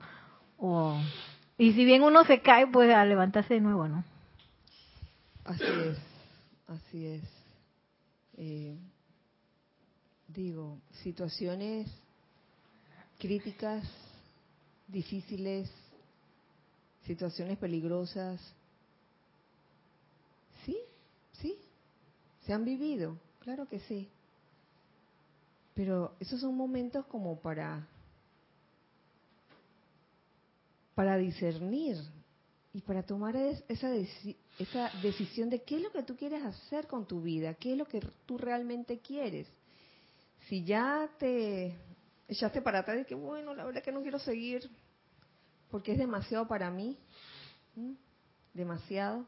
o y si bien uno se cae pues a levantarse de nuevo no así es así es eh, digo situaciones críticas difíciles situaciones peligrosas ¿Se han vivido? Claro que sí. Pero esos son momentos como para para discernir y para tomar esa, decisión de qué es lo que tú quieres hacer con tu vida, qué es lo que tú realmente quieres. Si ya te echaste para atrás y que bueno, la verdad es que no quiero seguir porque es demasiado para mí, demasiado,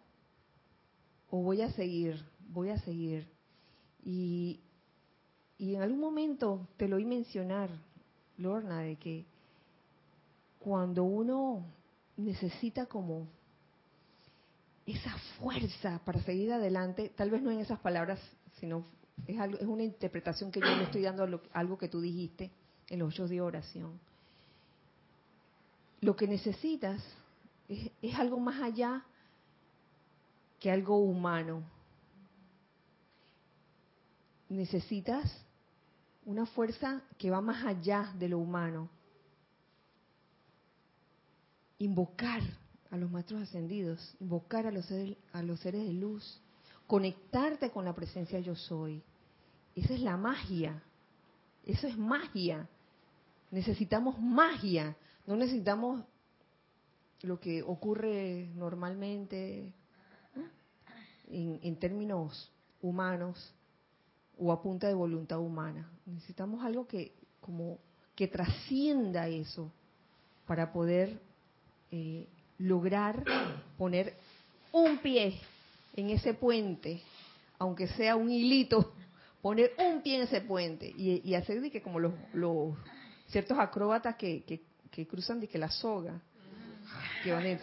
o voy a seguir, voy a seguir. Y, y en algún momento te lo oí mencionar, Lorna, de que cuando uno necesita como esa fuerza para seguir adelante, tal vez no en esas palabras, sino es, algo, es una interpretación que yo le estoy dando a algo que tú dijiste en los ocho de oración. Lo que necesitas es, es algo más allá que algo humano necesitas una fuerza que va más allá de lo humano. Invocar a los maestros ascendidos, invocar a los, seres, a los seres de luz, conectarte con la presencia yo soy. Esa es la magia. Eso es magia. Necesitamos magia. No necesitamos lo que ocurre normalmente en, en términos humanos, o a punta de voluntad humana. Necesitamos algo que como que trascienda eso para poder eh, lograr poner un pie en ese puente, aunque sea un hilito, poner un pie en ese puente y, hacer de que como los, los ciertos acróbatas que, que, cruzan de que la soga, que van de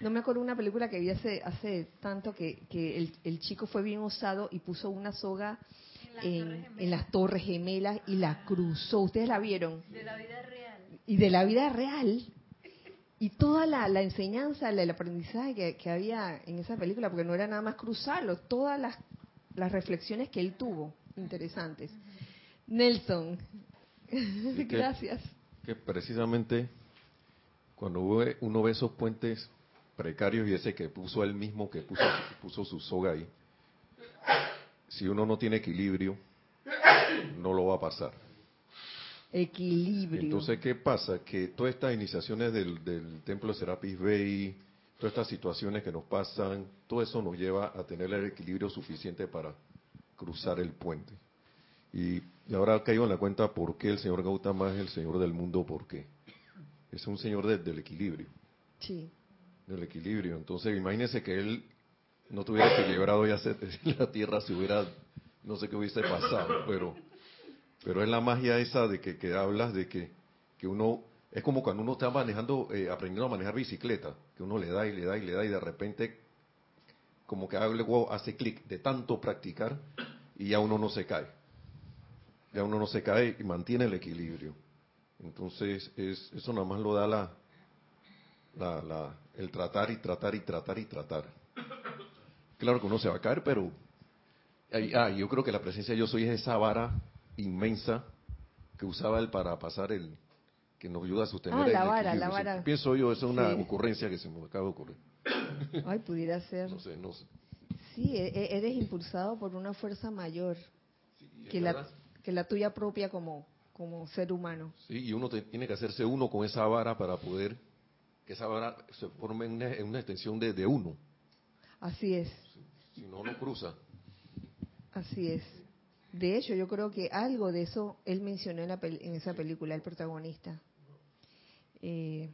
no me acuerdo una película que vi hace, hace tanto que, que el, chico fue bien osado y puso una soga en, las, torres gemelas y la cruzó. ¿Ustedes la vieron? De la vida real. Y de la vida real. Y toda la, enseñanza, el aprendizaje que, había en esa película, porque no era nada más cruzarlo, todas las, las reflexiones que él tuvo, interesantes. Nelson, gracias. Que precisamente cuando uno ve esos puentes precarios y ese que puso él mismo, que puso, puso su soga ahí, si uno no tiene equilibrio, no lo va a pasar. Equilibrio. Entonces, ¿qué pasa? Que todas estas iniciaciones del, del templo de Serapis Bay, todas estas situaciones que nos pasan, todo eso nos lleva a tener el equilibrio suficiente para cruzar el puente. Y, ahora caigo en la cuenta por qué el señor Gautama es el señor del mundo, por qué. Es un señor del equilibrio. Sí del equilibrio. Entonces, imagínese que él no tuviera equilibrado ya la Tierra si hubiera, no sé qué hubiese pasado, pero, pero es la magia esa de que, que hablas de que, que uno, es como cuando uno está manejando, eh, aprendiendo a manejar bicicleta, que uno le da y le da y le da y de repente como que hace clic de tanto practicar y ya uno no se cae. Ya uno no se cae y mantiene el equilibrio. Entonces, es, eso nada más lo da la, la, el tratar y tratar y tratar y tratar. Claro que uno se va a caer, pero ah, yo creo que la presencia de yo soy es esa vara inmensa que usaba él para pasar el que nos ayuda a sostener ah, el la vara, la vara. Pienso yo, esa es una ocurrencia que se me acaba de ocurrir. Ay, pudiera ser. No sé, no sé. Sí, e- e- eres impulsado por una fuerza mayor que la, que la tuya propia como, como ser humano. Sí, y uno te- tiene que hacerse uno con esa vara para poder que esa vara se forme en una, en una extensión de, de uno. Así es, Si no, no cruza. así es. De hecho, yo creo que algo de eso él mencionó en, la pel- en esa película, el protagonista. Eh,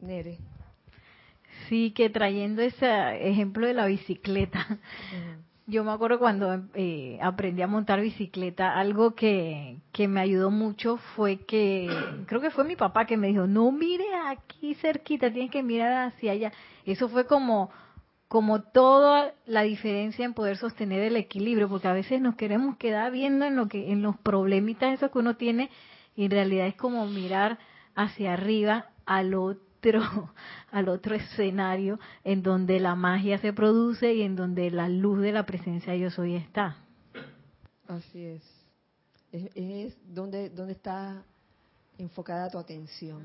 Nere. Sí, que trayendo ese ejemplo de la bicicleta, yo me acuerdo cuando eh, aprendí a montar bicicleta, algo que, que me ayudó mucho fue que, creo que fue mi papá que me dijo, no mire aquí cerquita, tienes que mirar hacia allá. Eso fue como, como toda la diferencia en poder sostener el equilibrio, porque a veces nos queremos quedar viendo en lo que, en los problemitas esos que uno tiene, y en realidad es como mirar hacia arriba al otro al otro escenario en donde la magia se produce y en donde la luz de la presencia yo soy está. Así es. Es, es donde, donde está enfocada tu atención.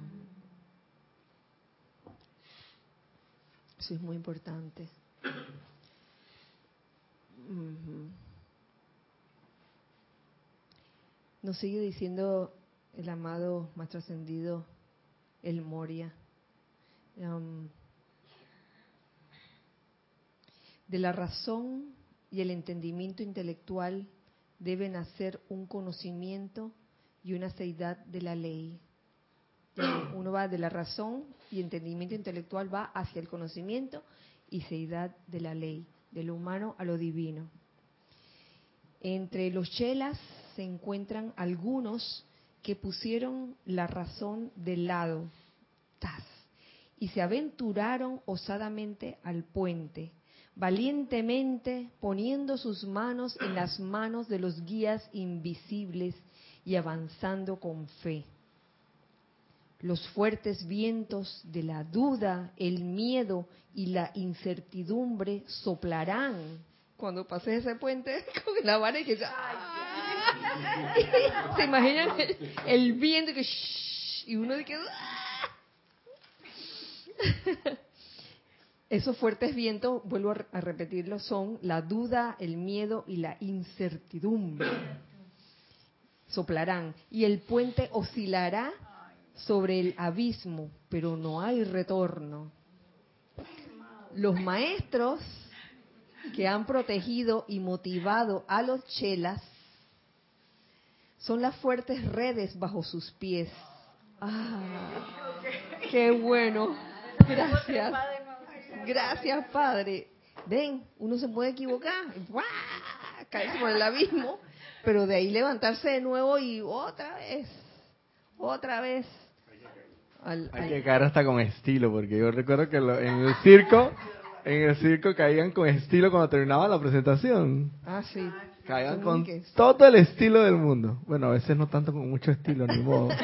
Eso es muy importante. Nos sigue diciendo el amado más trascendido, el Moria. De la razón y el entendimiento intelectual deben hacer un conocimiento y una seidad de la ley. Uno va de la razón y entendimiento intelectual va hacia el conocimiento y seidad de la ley, de lo humano a lo divino. Entre los chelas se encuentran algunos que pusieron la razón de lado, tas, y se aventuraron osadamente al puente, valientemente poniendo sus manos en las manos de los guías invisibles y avanzando con fe. Los fuertes vientos de la duda, el miedo y la incertidumbre soplarán. Cuando pases ese puente con la vara y que se imaginan el, el viento que shhh, y uno de que esos fuertes vientos, vuelvo a repetirlo, son la duda, el miedo y la incertidumbre. Soplarán. Y el puente oscilará sobre el abismo, pero no hay retorno. Los maestros que han protegido y motivado a los chelas son las fuertes redes bajo sus pies. Ah, qué bueno. Gracias. Gracias, Padre. Ven, uno se puede equivocar, caerse por el abismo, pero de ahí levantarse de nuevo y otra vez, otra vez. Al- Hay al- que caer hasta con estilo, porque yo recuerdo que lo- en el circo, en el circo caían con estilo cuando terminaba la presentación. Ah, sí. Caían con todo el estilo del mundo. Bueno, a veces no tanto con mucho estilo, ni modo.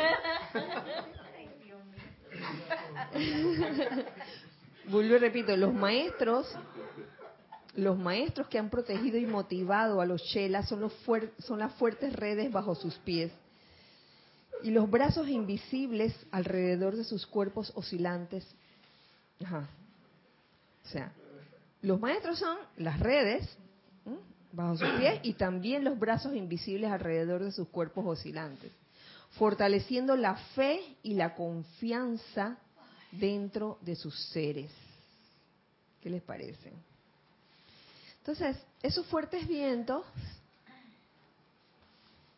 Vuelvo y repito, los maestros, los maestros que han protegido y motivado a los chelas son, los fuer- son las fuertes redes bajo sus pies y los brazos invisibles alrededor de sus cuerpos oscilantes. O sea, los maestros son las redes bajo sus pies y también los brazos invisibles alrededor de sus cuerpos oscilantes, fortaleciendo la fe y la confianza dentro de sus seres. ¿Qué les parece? Entonces, esos fuertes vientos,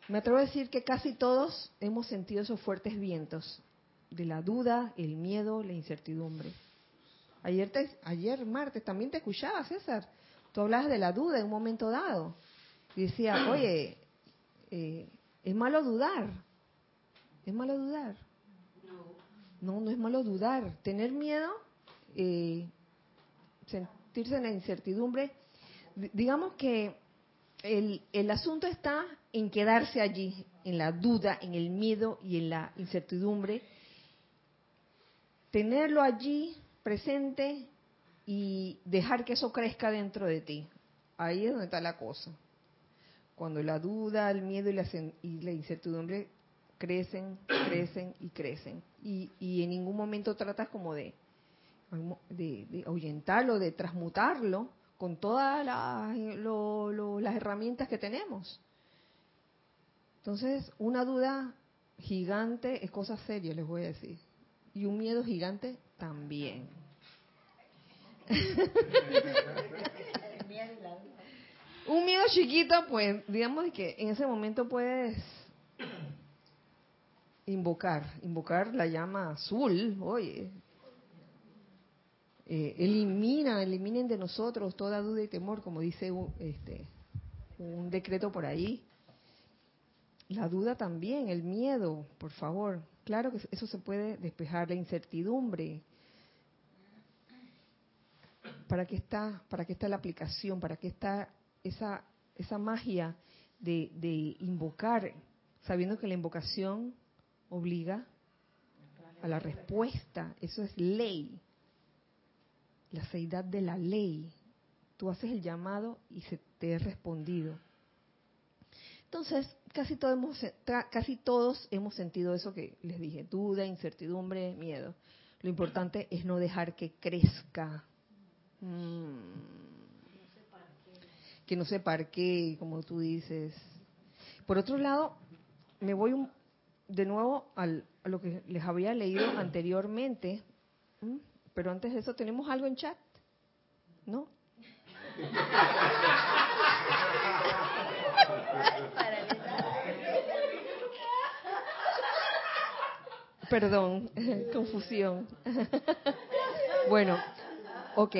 me atrevo a decir que casi todos hemos sentido esos fuertes vientos de la duda, el miedo, la incertidumbre. Ayer, te- ayer martes, también te escuchaba, César. Tú hablabas de la duda en un momento dado. Y decía, oye, eh, es malo dudar. Es malo dudar. No, no es malo dudar. Tener miedo, eh, sentirse en la incertidumbre. D- Digamos que el, el asunto está en quedarse allí, en la duda, en el miedo y en la incertidumbre. Tenerlo allí presente y dejar que eso crezca dentro de ti. Ahí es donde está la cosa. Cuando la duda, el miedo y la, incertidumbre crecen, crecen y crecen. Y, y en ningún momento tratas como de, de, ahuyentarlo, de transmutarlo con todas las, las herramientas que tenemos. Entonces, una duda gigante es cosa seria, les voy a decir. Y un miedo gigante también. un miedo chiquito, pues, digamos que en ese momento puedes invocar, invocar la llama azul, oye. Eh, elimina, eliminen de nosotros toda duda y temor, como dice este, un decreto por ahí. La duda también, el miedo, por favor. Claro que eso se puede despejar, la incertidumbre. ¿Para qué está, para qué está la aplicación? ¿Para qué está esa, esa magia de, invocar, sabiendo que la invocación obliga a la respuesta? Eso es ley. La seidad de la ley. Tú haces el llamado y se te es respondido. Entonces, casi, todo hemos, casi todos hemos sentido eso que les dije, duda, incertidumbre, miedo. Lo importante es no dejar que crezca. Mm. Que no se parque, como tú dices. Por otro lado, me voy de nuevo a lo que les había leído anteriormente, pero antes de eso tenemos algo en chat, ¿no? Perdón, confusión. bueno, ok.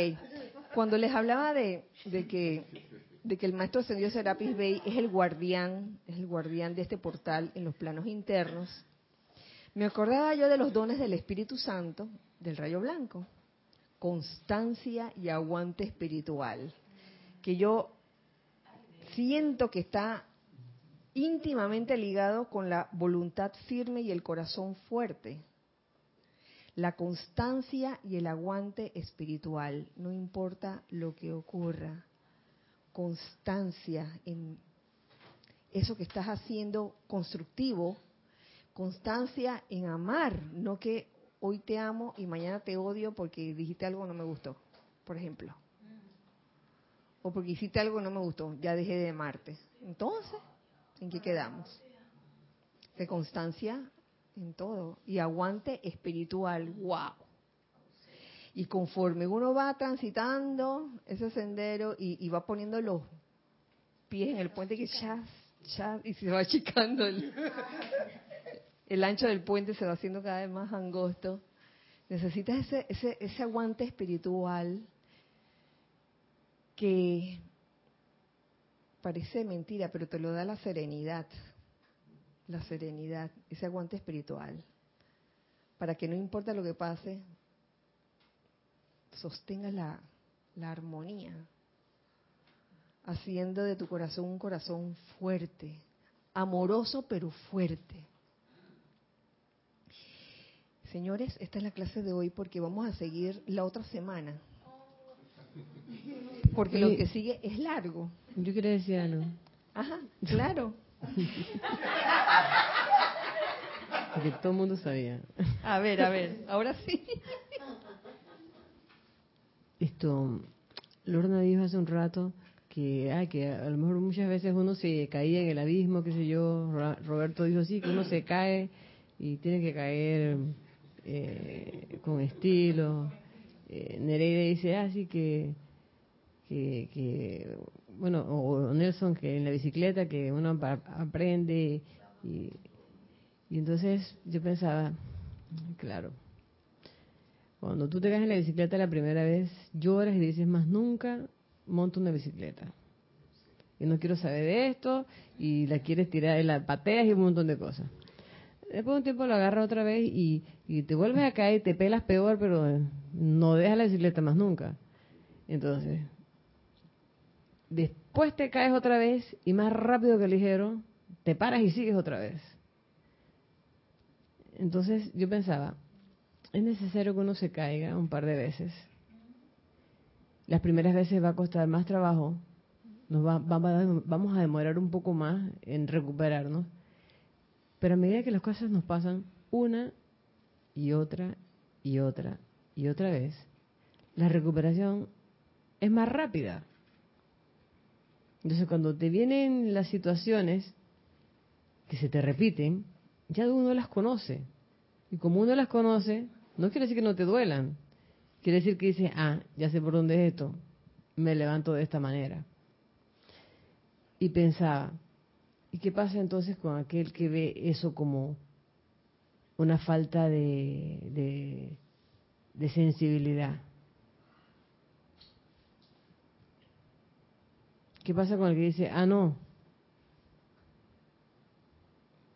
Cuando les hablaba de, que de que el maestro ascendido Serapis Bey es el guardián, es el guardián de este portal en los planos internos, me acordaba yo de los dones del Espíritu Santo, del rayo blanco, constancia y aguante espiritual, que yo siento que está íntimamente ligado con la voluntad firme y el corazón fuerte. La constancia y el aguante espiritual, no importa lo que ocurra. Constancia en eso que estás haciendo constructivo, constancia en amar, no que hoy te amo y mañana te odio porque dijiste algo no me gustó, por ejemplo. O porque hiciste algo que no me gustó, ya dejé de amarte. Entonces, ¿En qué quedamos? De constancia en todo y aguante espiritual. ¡Wow! Y conforme uno va transitando ese sendero y, va poniendo los pies en el puente que chas, chas, y se va achicando el, el ancho del puente se va haciendo cada vez más angosto. Necesitas ese, ese, ese aguante espiritual que parece mentira, pero te lo da la serenidad, la serenidad, ese aguante espiritual, para que no importa lo que pase, sostenga la, la armonía, haciendo de tu corazón un corazón fuerte, amoroso pero fuerte. Señores, esta es la clase de hoy porque vamos a seguir la otra semana. Porque lo que sigue es largo. Yo quería decir algo. Ajá, claro. Porque todo el mundo sabía. A ver, a ver, ahora sí. Esto, Lorna dijo hace un rato que, ah, que a lo mejor muchas veces uno se caía en el abismo, qué sé yo. Roberto dijo sí, que uno se cae y tiene que caer eh, con estilo. Eh, Nereida dice, ah, sí, que que, bueno, o Nelson, que en la bicicleta, que uno aprende y, y entonces yo pensaba, claro, cuando tú te caes en la bicicleta la primera vez, lloras y dices más nunca monto una bicicleta. Y no quiero saber de esto, y la quieres tirar, y la pateas y un montón de cosas. Después de un tiempo lo agarras otra vez y, y te vuelves a caer y te pelas peor, pero no dejas la bicicleta más nunca. Entonces, después te caes otra vez y más rápido que ligero, te paras y sigues otra vez. Entonces yo pensaba, es necesario que uno se caiga un par de veces. Las primeras veces va a costar más trabajo, nos va, vamos a demorar un poco más en recuperarnos, pero a medida que las cosas nos pasan una y otra y otra y otra vez, la recuperación es más rápida. Entonces cuando te vienen las situaciones que se te repiten, ya uno las conoce. Y como uno las conoce, no quiere decir que no te duelan. Quiere decir que dice, ah, ya sé por dónde es esto. Me levanto de esta manera. Y pensaba, ¿y qué pasa entonces con aquel que ve eso como una falta de, de sensibilidad? ¿Qué pasa con el que dice, ah, no,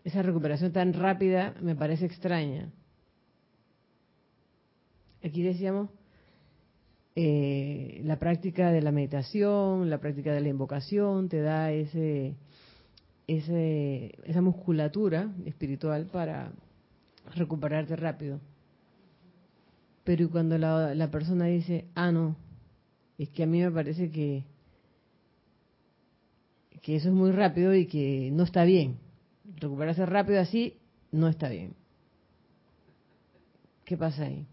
esa recuperación tan rápida me parece extraña? Aquí decíamos, eh, la práctica de la meditación, la práctica de la invocación, te da ese, ese, esa musculatura espiritual para recuperarte rápido. Pero cuando la, la persona dice, ah, no, es que a mí me parece que que eso es muy rápido y que no está bien. Recuperarse rápido así no está bien. ¿Qué pasa ahí?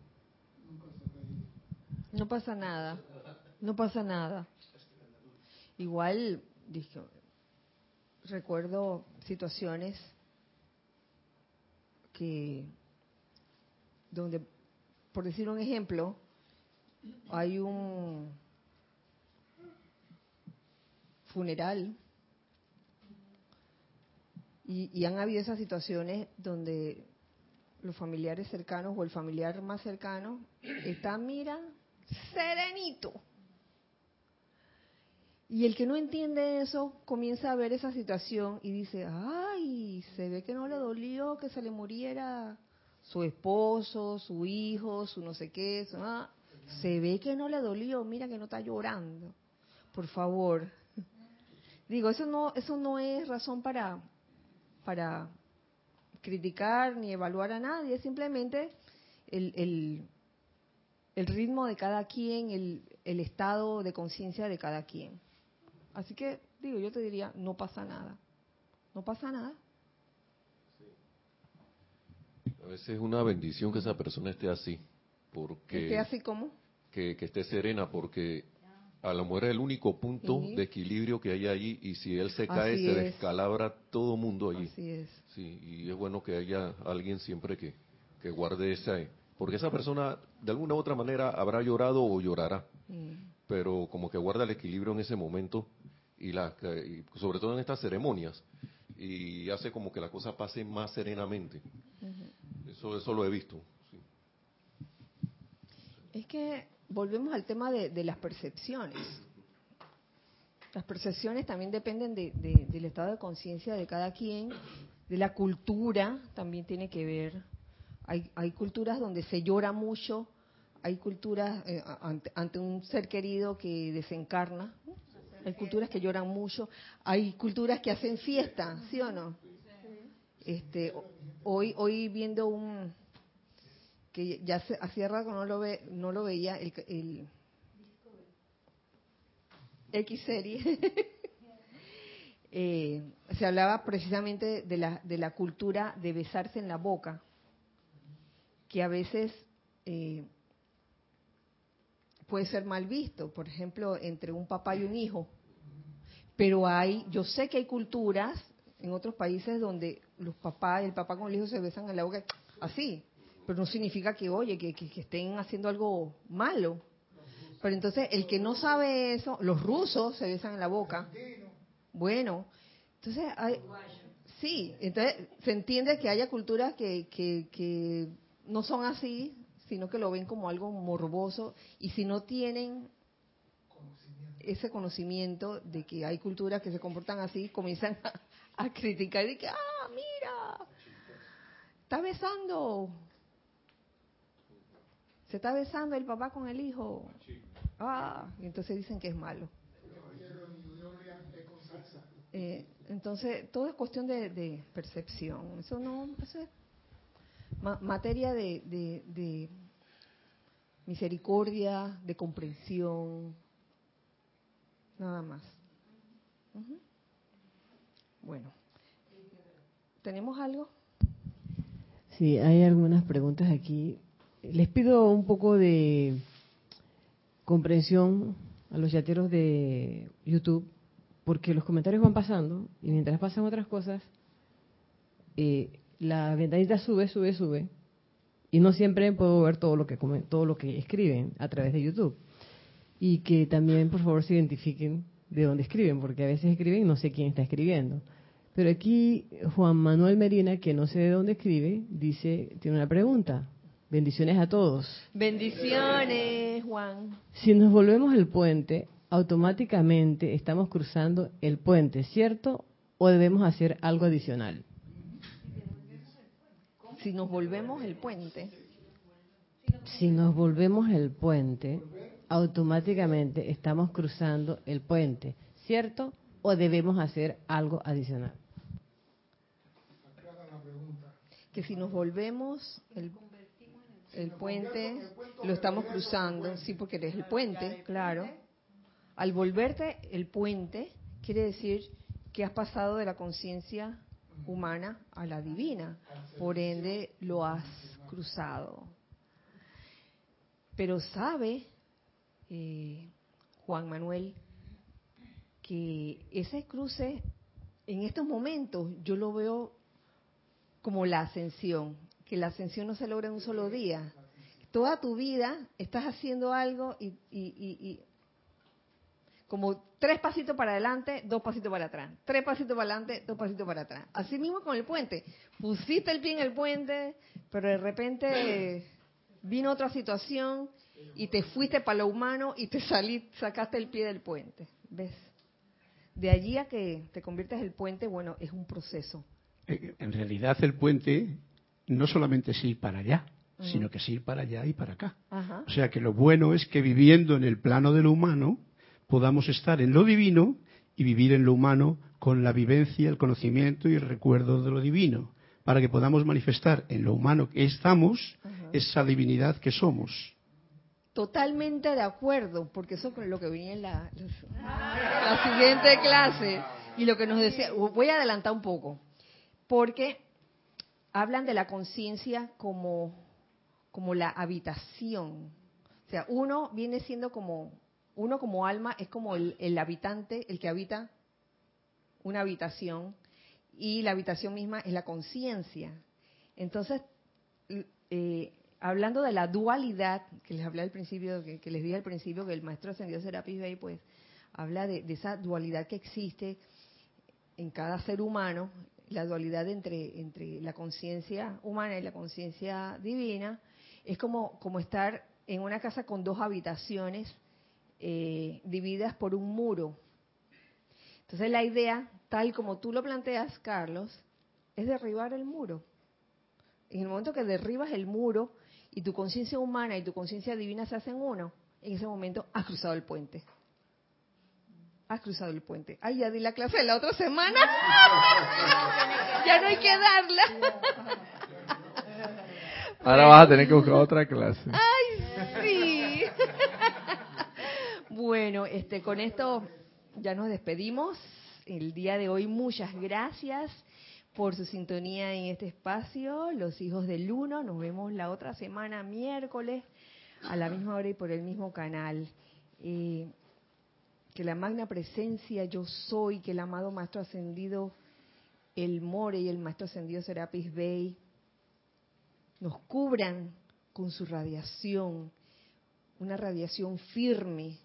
No pasa nada, no pasa nada. Igual, dije, recuerdo situaciones que, donde, por decir un ejemplo, hay un funeral y, han habido esas situaciones donde los familiares cercanos o el familiar más cercano está, mira, serenito. Y el que no entiende eso comienza a ver esa situación y dice, ay, se ve que no le dolió que se le muriera su esposo, su hijo, su no sé qué, ah, se ve que no le dolió, mira que no está llorando. Por favor. Digo, eso no, eso no es razón para, para criticar ni evaluar a nadie, es simplemente el, el, ritmo de cada quien, el, el estado de conciencia de cada quien. Así que, digo, yo te diría, no pasa nada. No pasa nada. A veces es una bendición que esa persona esté así, porque... ¿Esté así como? Que, que esté serena, porque a la mujer es el único punto de equilibrio que hay ahí y si él se cae se descalabra todo mundo allí. Así es. Sí, y es bueno que haya alguien siempre que, que guarde esa, porque esa persona de alguna u otra manera habrá llorado o llorará, mm. pero como que guarda el equilibrio en ese momento y, la, sobre todo en estas ceremonias y hace como que la cosa pase más serenamente. Eso eso lo he visto. Es que volvemos al tema de, las percepciones. Las percepciones también dependen del estado de conciencia de cada quien, de la cultura, también tiene que ver. Hay, hay culturas donde se llora mucho, hay culturas eh, ante, un ser querido que desencarna, hay culturas que lloran mucho, hay culturas que hacen fiesta, ¿sí o no? Este, hoy, hoy viendo un, que ya hacía rato no lo ve, no lo veía el, X serie. Eh, se hablaba precisamente de la de la cultura de besarse en la boca que a veces eh, puede ser mal visto por ejemplo entre un papá y un hijo. Pero hay yo sé que hay culturas en otros países donde los papás el papá con el hijo se besan en la boca así pero no significa que, oye, que, estén haciendo algo malo. Pero entonces, el que no sabe eso, los rusos se besan en la boca. Bueno, entonces, hay, sí, entonces se entiende que haya culturas que, que, no son así, sino que lo ven como algo morboso, y si no tienen ese conocimiento de que hay culturas que se comportan así, comienzan a, criticar y que, ah, mira, está besando, se está besando el papá con el hijo. Ah, y entonces dicen que es malo. Eh, entonces, todo es cuestión de, percepción. Eso no, eso es materia de, misericordia, de comprensión, nada más. Bueno, ¿tenemos algo? Sí, hay algunas preguntas aquí les pido un poco de, comprensión a los yateros de YouTube, porque los comentarios van pasando y mientras pasan otras cosas, eh, la ventanita sube, sube, sube, y no siempre puedo ver todo lo que todo lo que escriben a través de YouTube. Y que también, por favor, se identifiquen de dónde escriben, porque a veces escriben y no sé quién está escribiendo. Pero aquí Juan Manuel Medina, que no sé de dónde escribe, dice, tiene una pregunta. Bendiciones a todos. Bendiciones, Juan. Si nos volvemos el puente, automáticamente estamos cruzando el puente, ¿cierto? ¿O debemos hacer algo adicional? Si nos volvemos el puente. Si nos volvemos el puente, automáticamente estamos cruzando el puente, ¿cierto? ¿O debemos hacer algo adicional? Que si nos volvemos el, el puente, lo estamos cruzando, sí, porque eres el puente, claro. Al volverte el puente, quiere decir que has pasado de la conciencia humana a la divina. Por ende, lo has cruzado. Pero sabe eh, Juan Manuel que ese cruce, en estos momentos, yo lo veo como la ascensión, que la ascensión no se logra en un solo día. Toda tu vida estás haciendo algo y, y como tres pasitos para adelante, dos pasitos para atrás. Tres pasitos para adelante, dos pasitos para atrás. Así mismo con el puente. Pusiste el pie en el puente, pero de repente vino otra situación y te fuiste para lo humano y te salí, sacaste el pie del puente. ¿Ves? De allí a que te conviertes en el puente, bueno, es un proceso. Eh, en realidad el puente no solamente es ir para allá, sino que es ir para allá y para acá. O sea que lo bueno es que viviendo en el plano de lo humano, podamos estar en lo divino y vivir en lo humano con la vivencia, el conocimiento y el recuerdo de lo divino, para que podamos manifestar en lo humano que estamos esa divinidad que somos. Totalmente de acuerdo, porque eso es lo que venía en la, la siguiente clase y lo que nos decía, voy a adelantar un poco, porque hablan de la conciencia como, como la habitación. O sea, uno viene siendo como uno como alma es como el, habitante, el que habita una habitación, y la habitación misma es la conciencia. Entonces, eh, hablando de la dualidad, que les hablé al principio, que, les dije al principio, que el maestro ascendido Serapis Bey, pues, habla de, esa dualidad que existe en cada ser humano, la dualidad entre, entre la conciencia humana y la conciencia divina, es como, estar en una casa con dos habitaciones eh, divididas por un muro. Entonces la idea, tal como tú lo planteas, Carlos, es derribar el muro. En el momento que derribas el muro y tu conciencia humana y tu conciencia divina se hacen uno, en ese momento has cruzado el puente. Has cruzado el puente. Ay, ya di la clase de la otra semana. ya no hay que darla. Ahora vas a tener que buscar otra clase. Ay, sí. Bueno, este, con esto ya nos despedimos. El día de hoy, muchas gracias por su sintonía en este espacio. Los hijos del uno, nos vemos la otra semana, miércoles, a la misma hora y por el mismo canal. Eh, que la magna presencia yo soy, que el amado Maestro Ascendido, el More y el Maestro Ascendido Serapis Bey, nos cubran con su radiación, una radiación firme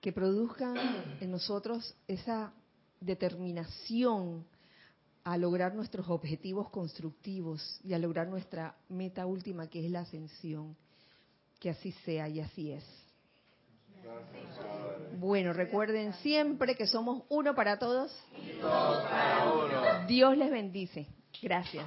que produzcan en nosotros esa determinación a lograr nuestros objetivos constructivos y a lograr nuestra meta última que es la ascensión. Que así sea y así es. Bueno, recuerden siempre que somos uno para todos. Dios les bendice. Gracias.